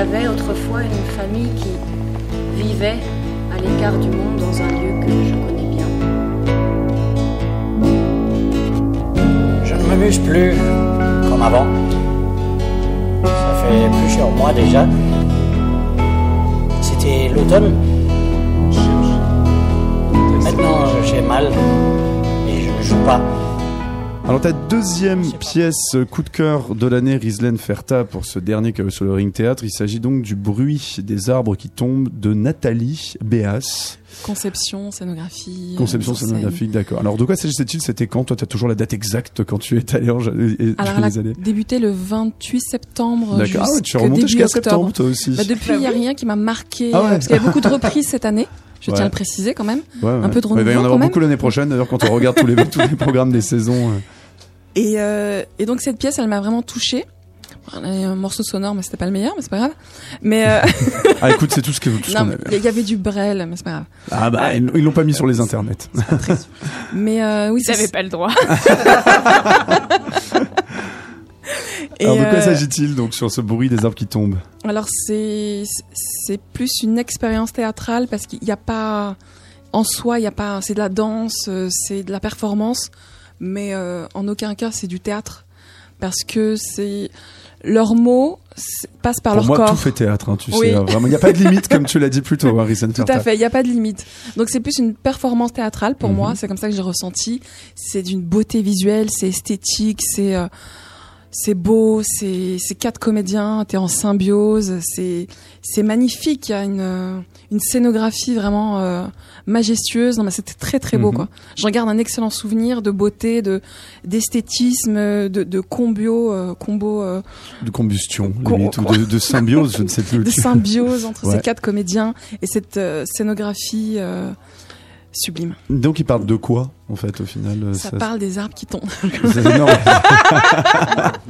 Avait autrefois une famille qui vivait à l'écart du monde dans un lieu que je connais bien.
Je ne m'amuse plus comme avant. Ça fait plus sur moi déjà. C'était l'automne. Maintenant j'ai mal et je ne joue pas.
Alors ta deuxième pièce coup de cœur de l'année, Rislaine Ferta, pour ce dernier Chaos sur le Ring Théâtre, il s'agit donc du bruit des arbres qui tombent de Nathalie Béas.
Conception, scénographie.
Conception
euh, scène.
scénographique, d'accord. Alors de quoi s'agissait-il C'était quand Toi, tu as toujours la date exacte quand tu es allé en et-
Alors, elle a débuté le 28 septembre.
D'accord. Ah ouais, tu es remonté jusqu'à septembre, toi aussi.
Bah, depuis, il n'y a rien qui m'a marqué.
Ah ouais.
euh, Parce qu'il y a beaucoup de reprises cette année. Je
Ouais.
tiens à le préciser quand même.
Ouais, ouais.
Un peu de
Ouais, Il va y en
renouveau
avoir beaucoup l'année prochaine, d'ailleurs, quand on regarde tous les, tous les programmes des saisons. euh.
Et, euh, et donc cette pièce, elle m'a vraiment touchée. Un morceau sonore, mais c'était pas le meilleur, mais c'est pas grave. Mais euh,
Ah, écoute, c'est tout ce que avait.
il y avait du Brel, mais c'est pas grave.
Ah bah, ils ils l'ont pas mis sur les internets.
Mais euh, oui,
Ils n'avaient pas le droit.
Alors de quoi
euh,
s'agit-il donc sur ce bruit des arbres qui tombent
Alors c'est c'est plus une expérience théâtrale parce qu'il n'y a pas en soi il y a pas c'est de la danse euh, c'est de la performance mais euh, en aucun cas c'est du théâtre parce que c'est leurs mots passent par
Pour
leur
moi,
corps.
tout fait théâtre, hein, tu
Oui.
sais. hein, Vraiment, il n'y a pas de limite, comme tu l'as dit plus tôt, Harrison
Tout à fait, il n'y a pas de limite. Donc c'est plus une performance théâtrale pour
Mhm.
moi, c'est comme ça que j'ai ressenti. C'est d'une beauté visuelle, c'est esthétique, c'est euh, c'est beau, c'est quatre comédiens, t'es en symbiose, c'est c'est magnifique, il y a une une scénographie vraiment euh, majestueuse. Non mais c'était très très beau
Mhm.
quoi. J'en garde un excellent souvenir de beauté, de d'esthétisme, de de combio euh, combo euh,
De combustion, limite, ou de, de symbiose, je ne sais plus.
de symbiose entre
Ouais.
ces quatre comédiens et cette euh, scénographie euh, sublime.
Donc, ils parlent de quoi, en fait, au final euh,
Ça parle des arbres qui tombent.
C'est énorme.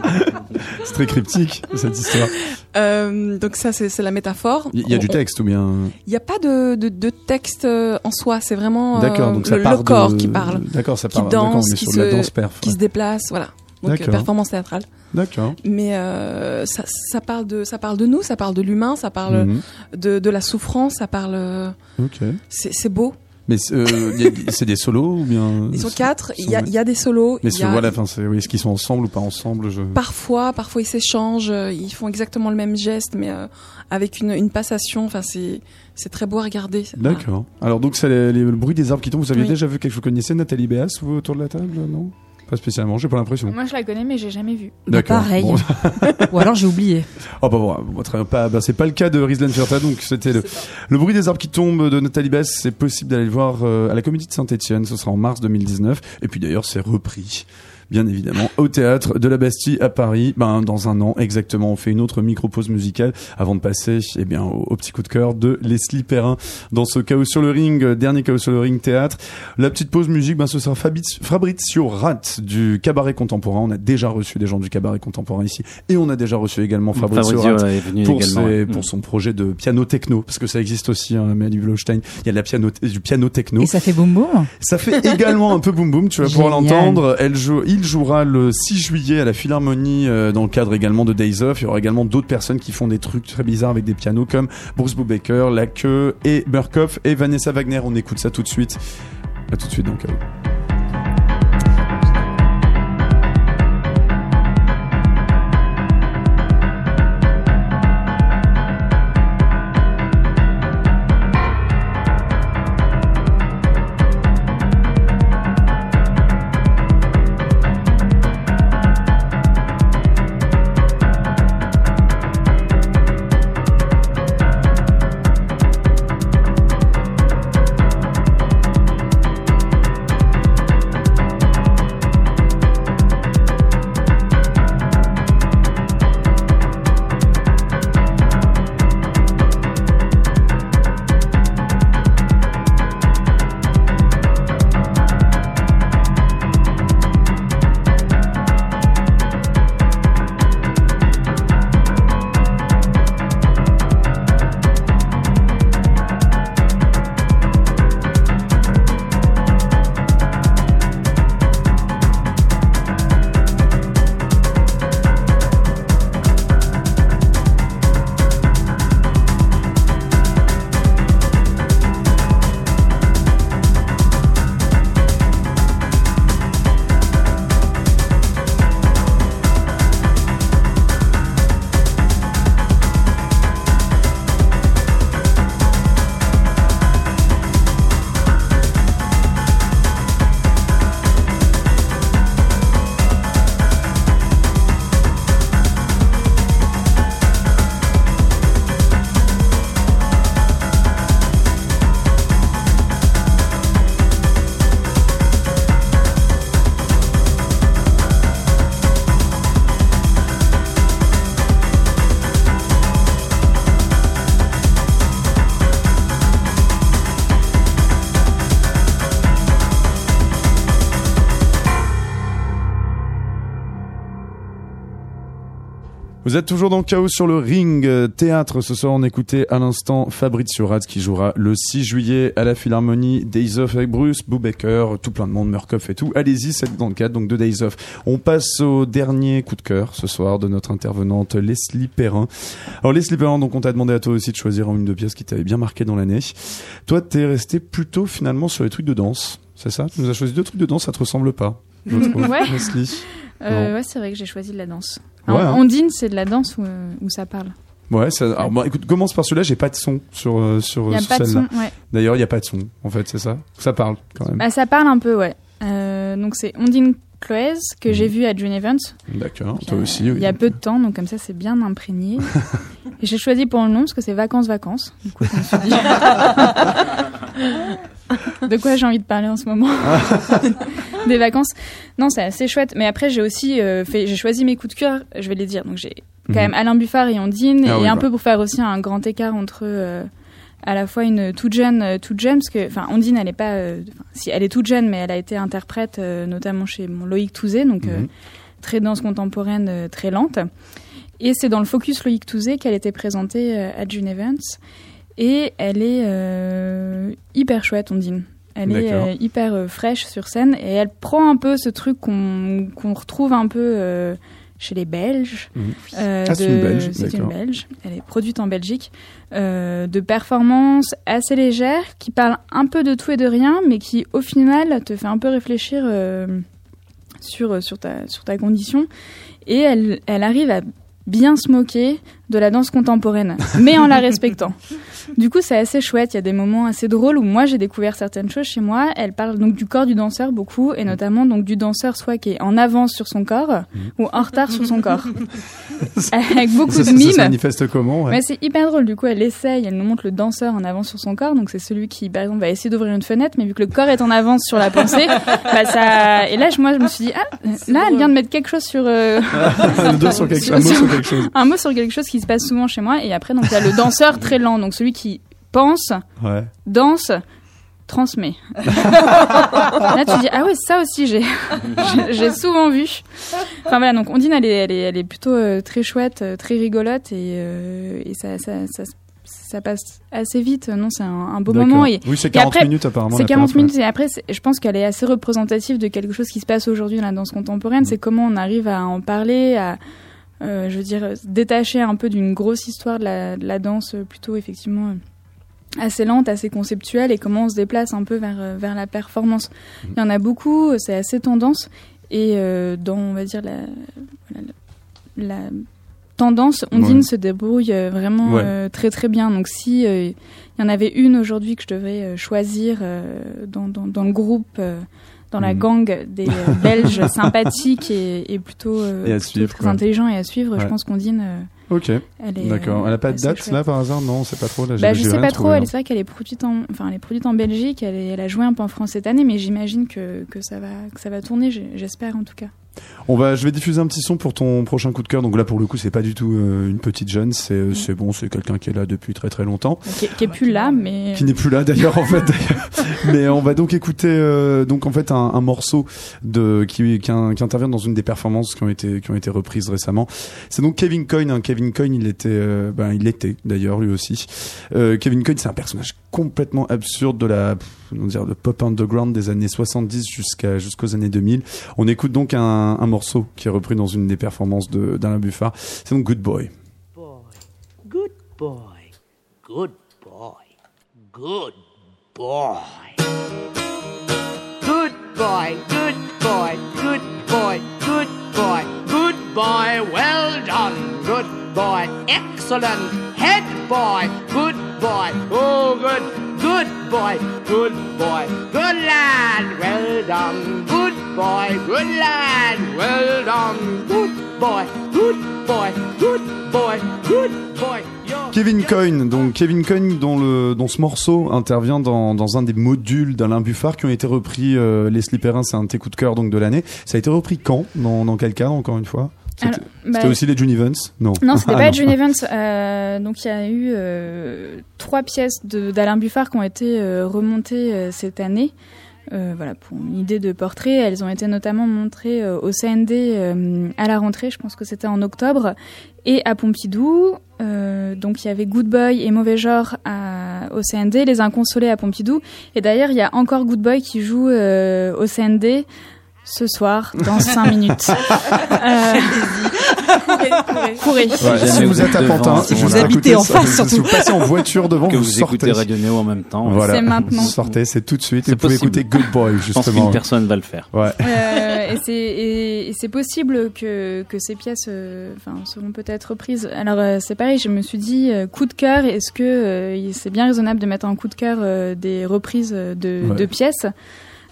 C'est très cryptique, cette histoire.
Euh, donc ça, c'est la métaphore.
Il y a du
On-
texte ou bien
Il n'y a pas de, de, de texte euh, en soi, c'est vraiment euh,
D'accord, donc ça
le,
part
le corps
de-
qui parle,
D'accord, ça
qui
parle.
Danse, qui
sur
se,
de la danse perf.
qui
ouais.
se déplace, voilà. Donc performance théâtrale.
D'accord.
Mais euh, ça, ça parle de ça parle de nous, ça parle de l'humain, ça parle
Mhm.
de, de la souffrance, ça parle.
Ok.
C'est beau.
Mais c'est euh, c'est des solos ou bien
Ils sont quatre. Il y a,
sont-
il y a des solos.
Mais c'est-
a-
voilà, enfin, c'est oui, est-ce qu'ils sont ensemble ou pas ensemble je...
Parfois, parfois ils s'échangent, euh, ils font exactement le même geste, mais euh, avec une, une passation. Enfin, c'est c'est très beau à regarder.
D'accord. Alors donc c'est le bruit des arbres qui tombent. Vous aviez
Oui.
déjà vu quelque chose? Vous connaissez Nathalie Béas vous autour de la table? Non? Pas spécialement. J'ai pas l'impression.
Moi, je la connais, mais j'ai jamais vu.
Bah, pareil.
Bon.
Ou alors j'ai oublié.
Oh bah voilà, bon, pas, bah, c'est pas le cas de Rislaine Ferta, donc c'était le, le bruit des arbres qui tombent de Nathalie Bass. C'est possible d'aller le voir euh, à la Comédie de Saint-Etienne. Ce sera en mars 2019. Et puis d'ailleurs, c'est repris. Bien évidemment, au théâtre de la Bastille à Paris, ben, dans un an exactement, on fait une autre micro-pause musicale avant de passer, eh bien, au, au petit coup de cœur de Leslie Perrin dans ce Chaos sur le ring, euh, dernier Chaos sur le ring théâtre. La petite pause musique, ben, ce sera Fabriz- Fabrizio Rat du cabaret contemporain. On a déjà reçu des gens du cabaret contemporain ici et on a déjà reçu également Fabrizio,
Fabrizio
Rat pour,
également,
ses-
ouais.
pour son projet de piano techno, parce que ça existe aussi, hein, Mehdi Blaustein. Il y a de la piano, du piano techno.
Et ça fait boum boum.
Ça fait également un peu boum boum, tu vas pouvoir l'entendre. Elle joue, il jouera le 6 juillet à la Philharmonie euh, dans le cadre également de Days Off. Il y aura également d'autres personnes qui font des trucs très bizarres avec des pianos comme Bruce Brubaker, La Queue et Murkoff et Vanessa Wagner. On écoute ça tout de suite. À tout de suite donc. Vous êtes toujours dans Chaos sur le ring euh, théâtre. Ce soir, on écoutait à l'instant Fabrizio Rad qui jouera le 6 juillet à la Philharmonie Days Off avec Bruce, Boubaker, tout plein de monde, Murkoff et tout. Allez-y, c'est dans le cadre donc de Days Off. On passe au dernier coup de cœur ce soir de notre intervenante Leslie Perrin. Alors Leslie Perrin, donc on t'a demandé à toi aussi de choisir une de pièces qui t'avait bien marqué dans l'année. Toi, t'es resté plutôt finalement sur les trucs de danse. C'est ça? Tu nous as choisi deux trucs de danse, ça te ressemble pas? Je trouve,
Ouais.
Leslie.
Euh, ouais, c'est vrai que j'ai choisi de la danse.
Ouais, hein.
Ondine, c'est de la danse où, euh, où ça parle.
Ouais, ça, alors, écoute, commence par celui-là, j'ai pas de son sur, euh, sur, sur celle-là.
ouais.
D'ailleurs, il y a pas de son, en fait, c'est ça Ça parle, quand même.
Bah, ça parle un peu, ouais. Euh, donc c'est Ondine Cloez que j'ai vu à June Evans.
D'accord, toi
a-
aussi, oui.
Il y a peu de temps, donc comme ça c'est bien imprégné. Et j'ai choisi pour le nom parce que c'est vacances vacances. Du coup, je me suis dit de quoi j'ai envie de parler en ce moment Des vacances. Non, c'est assez chouette. Mais après j'ai aussi euh, fait, j'ai choisi mes coups de cœur. Je vais les dire. Donc j'ai quand
Mhm.
même Alain Buffard et Ondine
Ah
et
oui,
un
bah.
peu pour faire aussi un grand écart entre euh, à la fois une toute jeune, euh, toute jeune, parce que, enfin, Ondine, elle est pas, euh, si elle est toute jeune, mais elle a été interprète, notamment chez bon, Loïc Touzé, donc
Mhm.
très danse contemporaine, très lente. Et c'est dans le focus Loïc Touzé qu'elle était présentée à June Events. Et elle est euh, hyper chouette, Ondine. Elle est euh, hyper euh, fraîche sur scène et elle prend un peu ce truc qu'on retrouve un peu chez les Belges.
Mhm.
Euh,
Ah, c'est une Belge,
c'est une. Belge. Elle est produite en Belgique. euh, de performances assez légères qui parlent un peu de tout et de rien, mais qui au final te fait un peu réfléchir euh, sur, sur, ta, sur ta condition. Et elle, elle arrive à bien se moquer de la danse contemporaine, mais en la respectant. Du coup, c'est assez chouette. Il y a des moments assez drôles où moi j'ai découvert certaines choses chez moi. Elle parle donc du corps du danseur beaucoup, et notamment donc du danseur soit qui est en avance sur son corps ou en retard sur son corps, avec beaucoup
ça,
de
ça- ça
mimes.
se manifeste comment ouais?
Mais c'est hyper drôle. Du coup, elle essaye, elle nous montre le danseur en avance sur son corps. Donc, c'est celui qui, par exemple, va essayer d'ouvrir une fenêtre, mais vu que le corps est en avance sur la pensée, bah ça. Et là, je- moi, je me suis dit, ah, là, elle vient de mettre quelque chose sur. euh,
un mot sur quelque chose.
Un mot sur quelque chose qui se passe souvent chez moi. Et après, donc, il y a le danseur très lent. Donc, celui qui pense,
Ouais.
danse, transmet. Là, tu dis, ah oui, ça aussi, j'ai, j'ai- souvent vu. Enfin voilà, donc Ondine, elle est, elle est, elle est plutôt euh, très chouette, euh, très rigolote et, euh, et ça, ça, ça, ça passe assez vite. Non, c'est un, un beau
D'accord.
moment. Et,
Oui, c'est
et
40
après-
minutes, apparemment,
C'est
la
40
pièce, ouais.
minutes et après, je pense qu'elle est assez représentative de quelque chose qui se passe aujourd'hui dans la danse contemporaine. C'est comment on arrive à en parler, à, je veux dire, se détacher un peu d'une grosse histoire de la, de la danse euh, plutôt effectivement euh, assez lente, assez conceptuelle et comment on se déplace un peu vers, euh, vers la performance. Il y en a beaucoup, euh, c'est assez tendance et euh, dans, on va dire, la, voilà, la, la tendance, Ondine
Ouais.
se débrouille euh, vraiment
Ouais.
euh, très très bien. Donc si euh, il y en avait une aujourd'hui que je devrais euh, choisir euh, dans, dans, dans le groupe, dans la
Mhm.
gang des euh, Belges sympathiques et, et plutôt, euh,
Et à
plutôt
suivre,
très
quoi.
intelligents et à suivre, je pense qu'Ondine, euh,
Ok.
elle est,
D'accord. Elle a pas de date
chouette.
là par hasard? Non, c'est pas trop. Là,
Bah, je sais pas trop. Elle, c'est vrai qu'elle est produite en, enfin, elle est produite en Belgique. Elle, est- elle a joué un peu en France cette année, mais j'imagine que, que ça va, que ça va tourner. J'espère en tout cas.
On va, je vais diffuser un petit son pour ton prochain coup de cœur. Donc là, pour le coup, c'est pas du tout euh, une petite jeune. C'est, euh, c'est bon, c'est quelqu'un qui est là depuis très très longtemps.
Qui, qui est plus là, mais
qui n'est plus là d'ailleurs en fait mais on va donc écouter euh, donc en fait un, un morceau de qui, qui, in- qui intervient dans une des performances qui ont été qui ont été reprises récemment c'est donc Kevin Coyne hein. Kevin Coyne il était euh, ben il était d'ailleurs lui aussi Euh, Kevin Coyne c'est un personnage complètement absurde de la comment dire pop underground des années 70 jusqu'à jusqu'aux années 2000 on écoute donc un, un morceau qui est repris dans une des performances d'Alain Buffard c'est donc Good Boy
Good boy. Good boy. Good boy. Good boy. Good boy. Good boy. Good boy. Good boy. Well done. Good boy. Excellent. Head boy. Good boy. Oh, good. Good boy. Good boy. Good lad. Well done. Good boy. Good lad. Well done. Good boy. Good boy. Good boy. Good boy.
Kevin Coyne, donc Kevin Coyne dont le dont ce morceau intervient dans, dans un des modules d'Alain Buffard qui ont été repris euh, les Perrin, c'est un de tes coups de cœur donc de l'année. Ça a été repris quand? Dans, dans quel cadre encore une fois? C'était
Alors,
c'était
bah,
aussi les June Evans Non.
Non, c'était
Ah,
pas
non.
June Evans. Euh, donc il y a eu euh, trois pièces d'Alain Buffard qui ont été euh, remontées cette année. voilà, pour une idée de portrait. Elles ont été notamment montrées au CND à la rentrée, je pense que c'était en octobre, et à Pompidou. Donc il y avait Good Boy et Mauvais Genre à- au CND, Les Inconsolés à Pompidou. Et d'ailleurs, il y a encore Good Boy qui joue au CND ce soir, dans 5 minutes. Euh, courez, courez, courez.
Ouais, si vous
vous
êtes à Pantin, si
si
vous
habitez en face,
si
surtout.
vous passez en voiture devant,
que
vous,
vous
sortez.
écoutez Radio Néo en même temps.
Voilà,
C'est maintenant.
vous sortez, c'est tout de suite. Et
C'est
vous pouvez
possible.
écouter Good Boy,
Je pense
justement.
qu'une personne va le faire.
Ouais.
Euh, et c'est possible que, que ces pièces euh, enfin seront peut-être reprises. Alors euh, c'est pareil, je me suis dit euh, coup de cœur, est-ce que euh, c'est bien raisonnable de mettre en coup de cœur euh, des reprises de,
Ouais.
de pièces?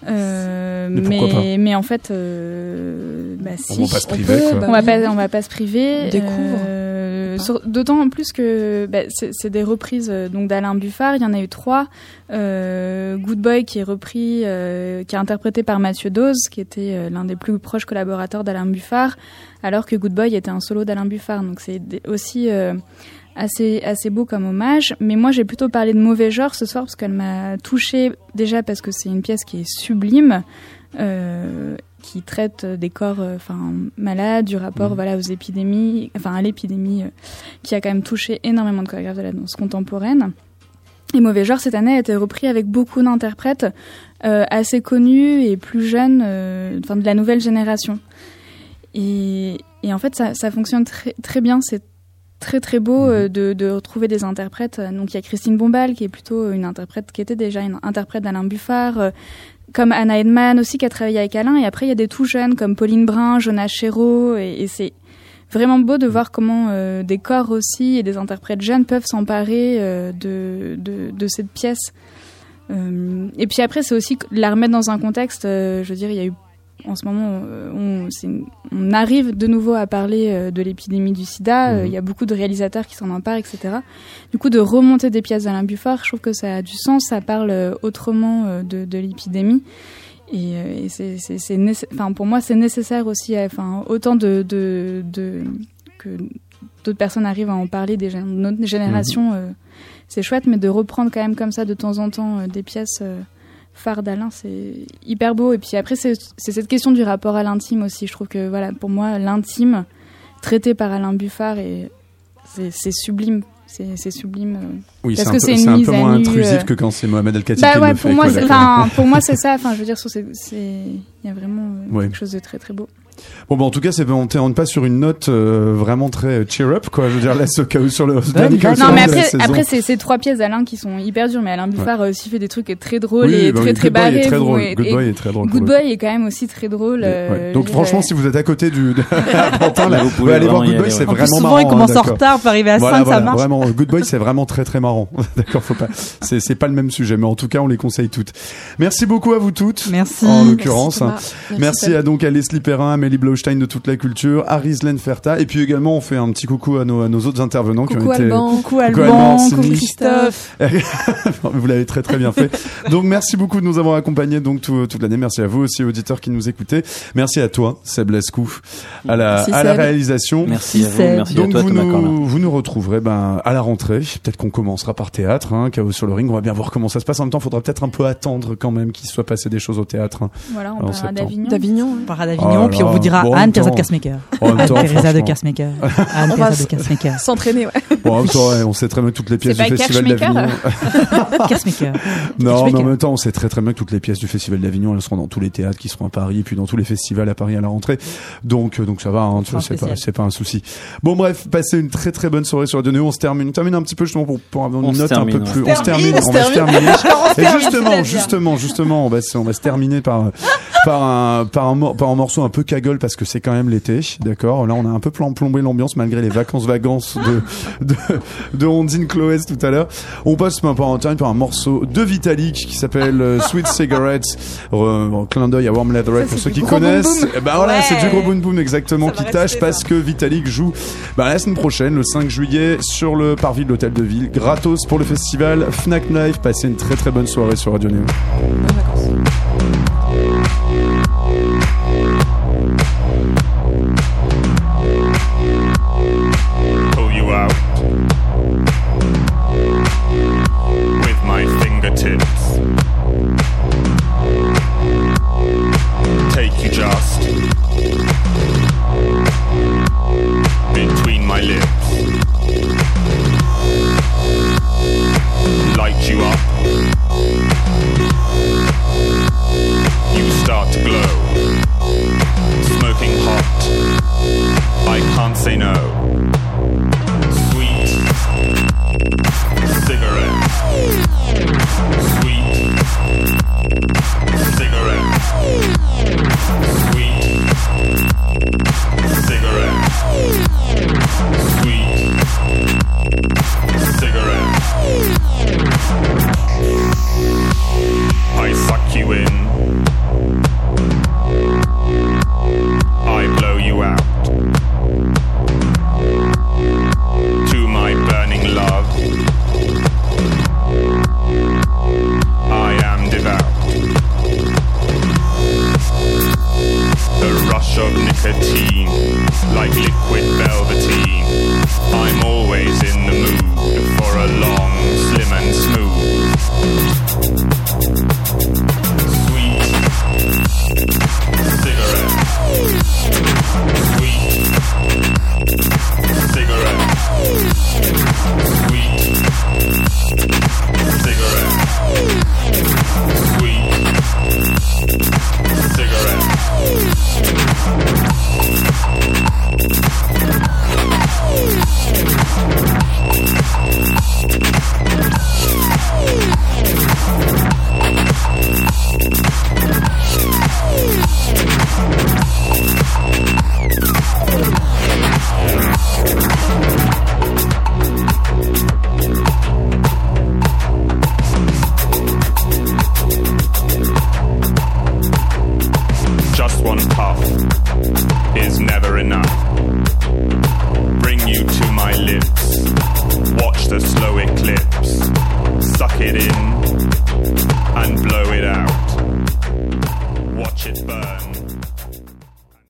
Euh,
Mais
mais, mais en fait, euh, bah, si,
va pas se
on
priver,
peut,
quoi.
on va pas, on va pas se priver.
Découvre.
Euh, D'autant en plus que bah, c'est des reprises euh, donc d'Alain Buffard. Il y en a eu trois. Euh, Good Boy qui est repris, euh, qui est interprété par Mathieu Dose, qui était euh, l'un des plus proches collaborateurs d'Alain Buffard, alors que Good Boy était un solo d'Alain Buffard. Donc c'est aussi euh, assez assez beau comme hommage. Mais moi j'ai plutôt parlé de mauvais genre ce soir parce qu'elle m'a touchée déjà parce que c'est une pièce qui est sublime. euh, qui traite des corps euh, enfin malades, du rapport
Mhm.
voilà aux épidémies, enfin à l'épidémie euh, qui a quand même touché énormément de chorégraphes de la danse contemporaine. Et Mauvais Genre, cette année, a été repris avec beaucoup d'interprètes euh, assez connus et plus jeunes, euh, enfin de la nouvelle génération. Et, et en fait, ça, ça fonctionne très, très bien. C'est très très beau euh, de, de retrouver des interprètes. Donc il y a Christine Bombal, qui est plutôt une interprète, qui était déjà une interprète d'Alain Buffard. euh, comme Anna Edman aussi, qui a travaillé avec Alain. Et après, il y a des tout jeunes comme Pauline Brun, Jonas Chéreau. Et, et c'est vraiment beau de voir comment euh, des corps aussi et des interprètes jeunes peuvent s'emparer euh, de, de, de cette pièce. Euh, et puis après, c'est aussi la remettre dans un contexte. euh, je veux dire, il y a eu en ce moment, euh, on, arrive de nouveau à parler euh, de l'épidémie du sida. euh, Il y a beaucoup de réalisateurs qui s'en emparent, etc. Du coup, de remonter des pièces d'Alain Buffard, je trouve que ça a du sens. Ça parle autrement de, de l'épidémie. Et, et c'est, pour moi, c'est nécessaire aussi. Enfin, autant de, de, de que d'autres personnes arrivent à en parler, des notre génération, euh, c'est chouette, mais de reprendre quand même comme ça de temps en temps euh, des pièces phares d'Alain, c'est hyper beau. Et puis après, c'est cette question du rapport à l'intime aussi. Je trouve que voilà, pour moi, l'intime traité par Alain Buffard, et c'est sublime. C'est sublime. euh,
Oui, c'est un, peu,
une
un peu moins
nu,
intrusif
euh,
que quand c'est Mohamed El Khatib
bah
qui
ouais,
le
pour
fait.
moi,
quoi,
c'est,
d'accord.
enfin, pour moi, c'est ça. Enfin, je veux dire, il y a vraiment euh,
Ouais.
quelque chose de très très beau.
Bon, bah, en tout cas, c'est on on pas sur une note euh, vraiment très cheer up, quoi. Je veux dire, là, ce chaos sur le chaos sur
Non,
le
mais après, c'est, c'est trois pièces d'Alain qui sont hyper dures, mais Alain Buffard a aussi fait des trucs très drôles
Oui,
et
bah
très très
Good Boy est
barrés.
Good Boy est très drôle,
Good Boy est quand même aussi très drôle. euh,
Ouais. Donc franchement, si vous êtes à côté du Pantin, là,
Vous
vous
pouvez
aller voir Good Boy, c'est
ouais.
Vraiment
souvent,
marrant.
il commence
hein,
en retard pour arriver à
Voilà,
5,
voilà,
ça marche.
Vraiment, Good Boy, c'est vraiment très très marrant. D'accord, faut pas. C'est c'est pas le même sujet, mais en tout cas, on les conseille toutes. Merci beaucoup à vous toutes.
Merci.
En l'occurrence, hein.
Merci,
à donc à Leslie Perrin, Amélie Blaustein de toute la culture, à Rizlen Ferta, et puis également on fait un petit coucou à nos, à nos autres intervenants qui
Coucou
ont été.
Alban.
Coucou
Alban,
Alban, coucou. Christophe.
Vous l'avez très très bien fait. Donc merci beaucoup de nous avoir accompagnés donc tout- toute l'année. Merci à vous aussi auditeurs qui nous écoutez. Merci à toi Seb Lascou à la
Merci,
à la
Seb.
réalisation.
Merci à vous,
Seb.
merci
Donc
à toi
vous
Thomas Corlin.
nous, vous nous retrouverez ben, à la rentrée. Peut-être qu'on commencera par théâtre, hein, Chaos sur le ring. On va bien voir comment ça se passe. En même temps, il faudra peut-être un peu attendre quand même qu'il soit passé des choses au théâtre. hein.
Voilà, on parlera
septembre.
d'Avignon.
D'Avignon.
On parlera
Oh
d'Avignon,
là
puis on
là.
Vous dira
Bon, même
Anne-Thérèse de
temps,
Anne-Thérèse de.
On va
Anne-Thérèse de Kersmaker.
S'entraîner, ouais.
Bon, en même temps, ouais, on sait très bien que toutes les pièces du Festival d'Avignon.
Kersmaker.
Non, mais en même temps, on sait très très bien que toutes les pièces du Festival d'Avignon, elles seront dans tous les théâtres qui seront à Paris, et puis dans tous les festivals à Paris à la rentrée. Donc, euh, donc ça va, hein, c'est pas,
spécial.
c'est pas un souci. Bon, bref, passez une très très bonne soirée sur Radio Néo. On se termine, on termine un petit peu justement pour, pour avoir une
On
note
termine,
un peu plus. On se termine, on va se terminer. Et justement, justement, justement, on va, se- on va se terminer par par un par un mor- par un morceau un peu cagole parce que c'est quand même l'été, d'accord? Là, on a un peu plombé l'ambiance malgré les vacances vacances de de de Ondine Cloès tout à l'heure. On passe par un par un morceau de Vitalik qui s'appelle euh, Sweet Cigarettes. Euh, clin d'œil à Warm Leatherette pour ceux qui
boom
connaissent.
boom.
Ben voilà,
Ouais.
c'est du gros boom boom exactement
Ça
qui tâche parce que Vitalik joue bah, la semaine prochaine, le 5 juillet, sur le parvis de l'hôtel de ville, gratos pour le festival Fnac Live. Passez une très très bonne soirée sur Radio Néo.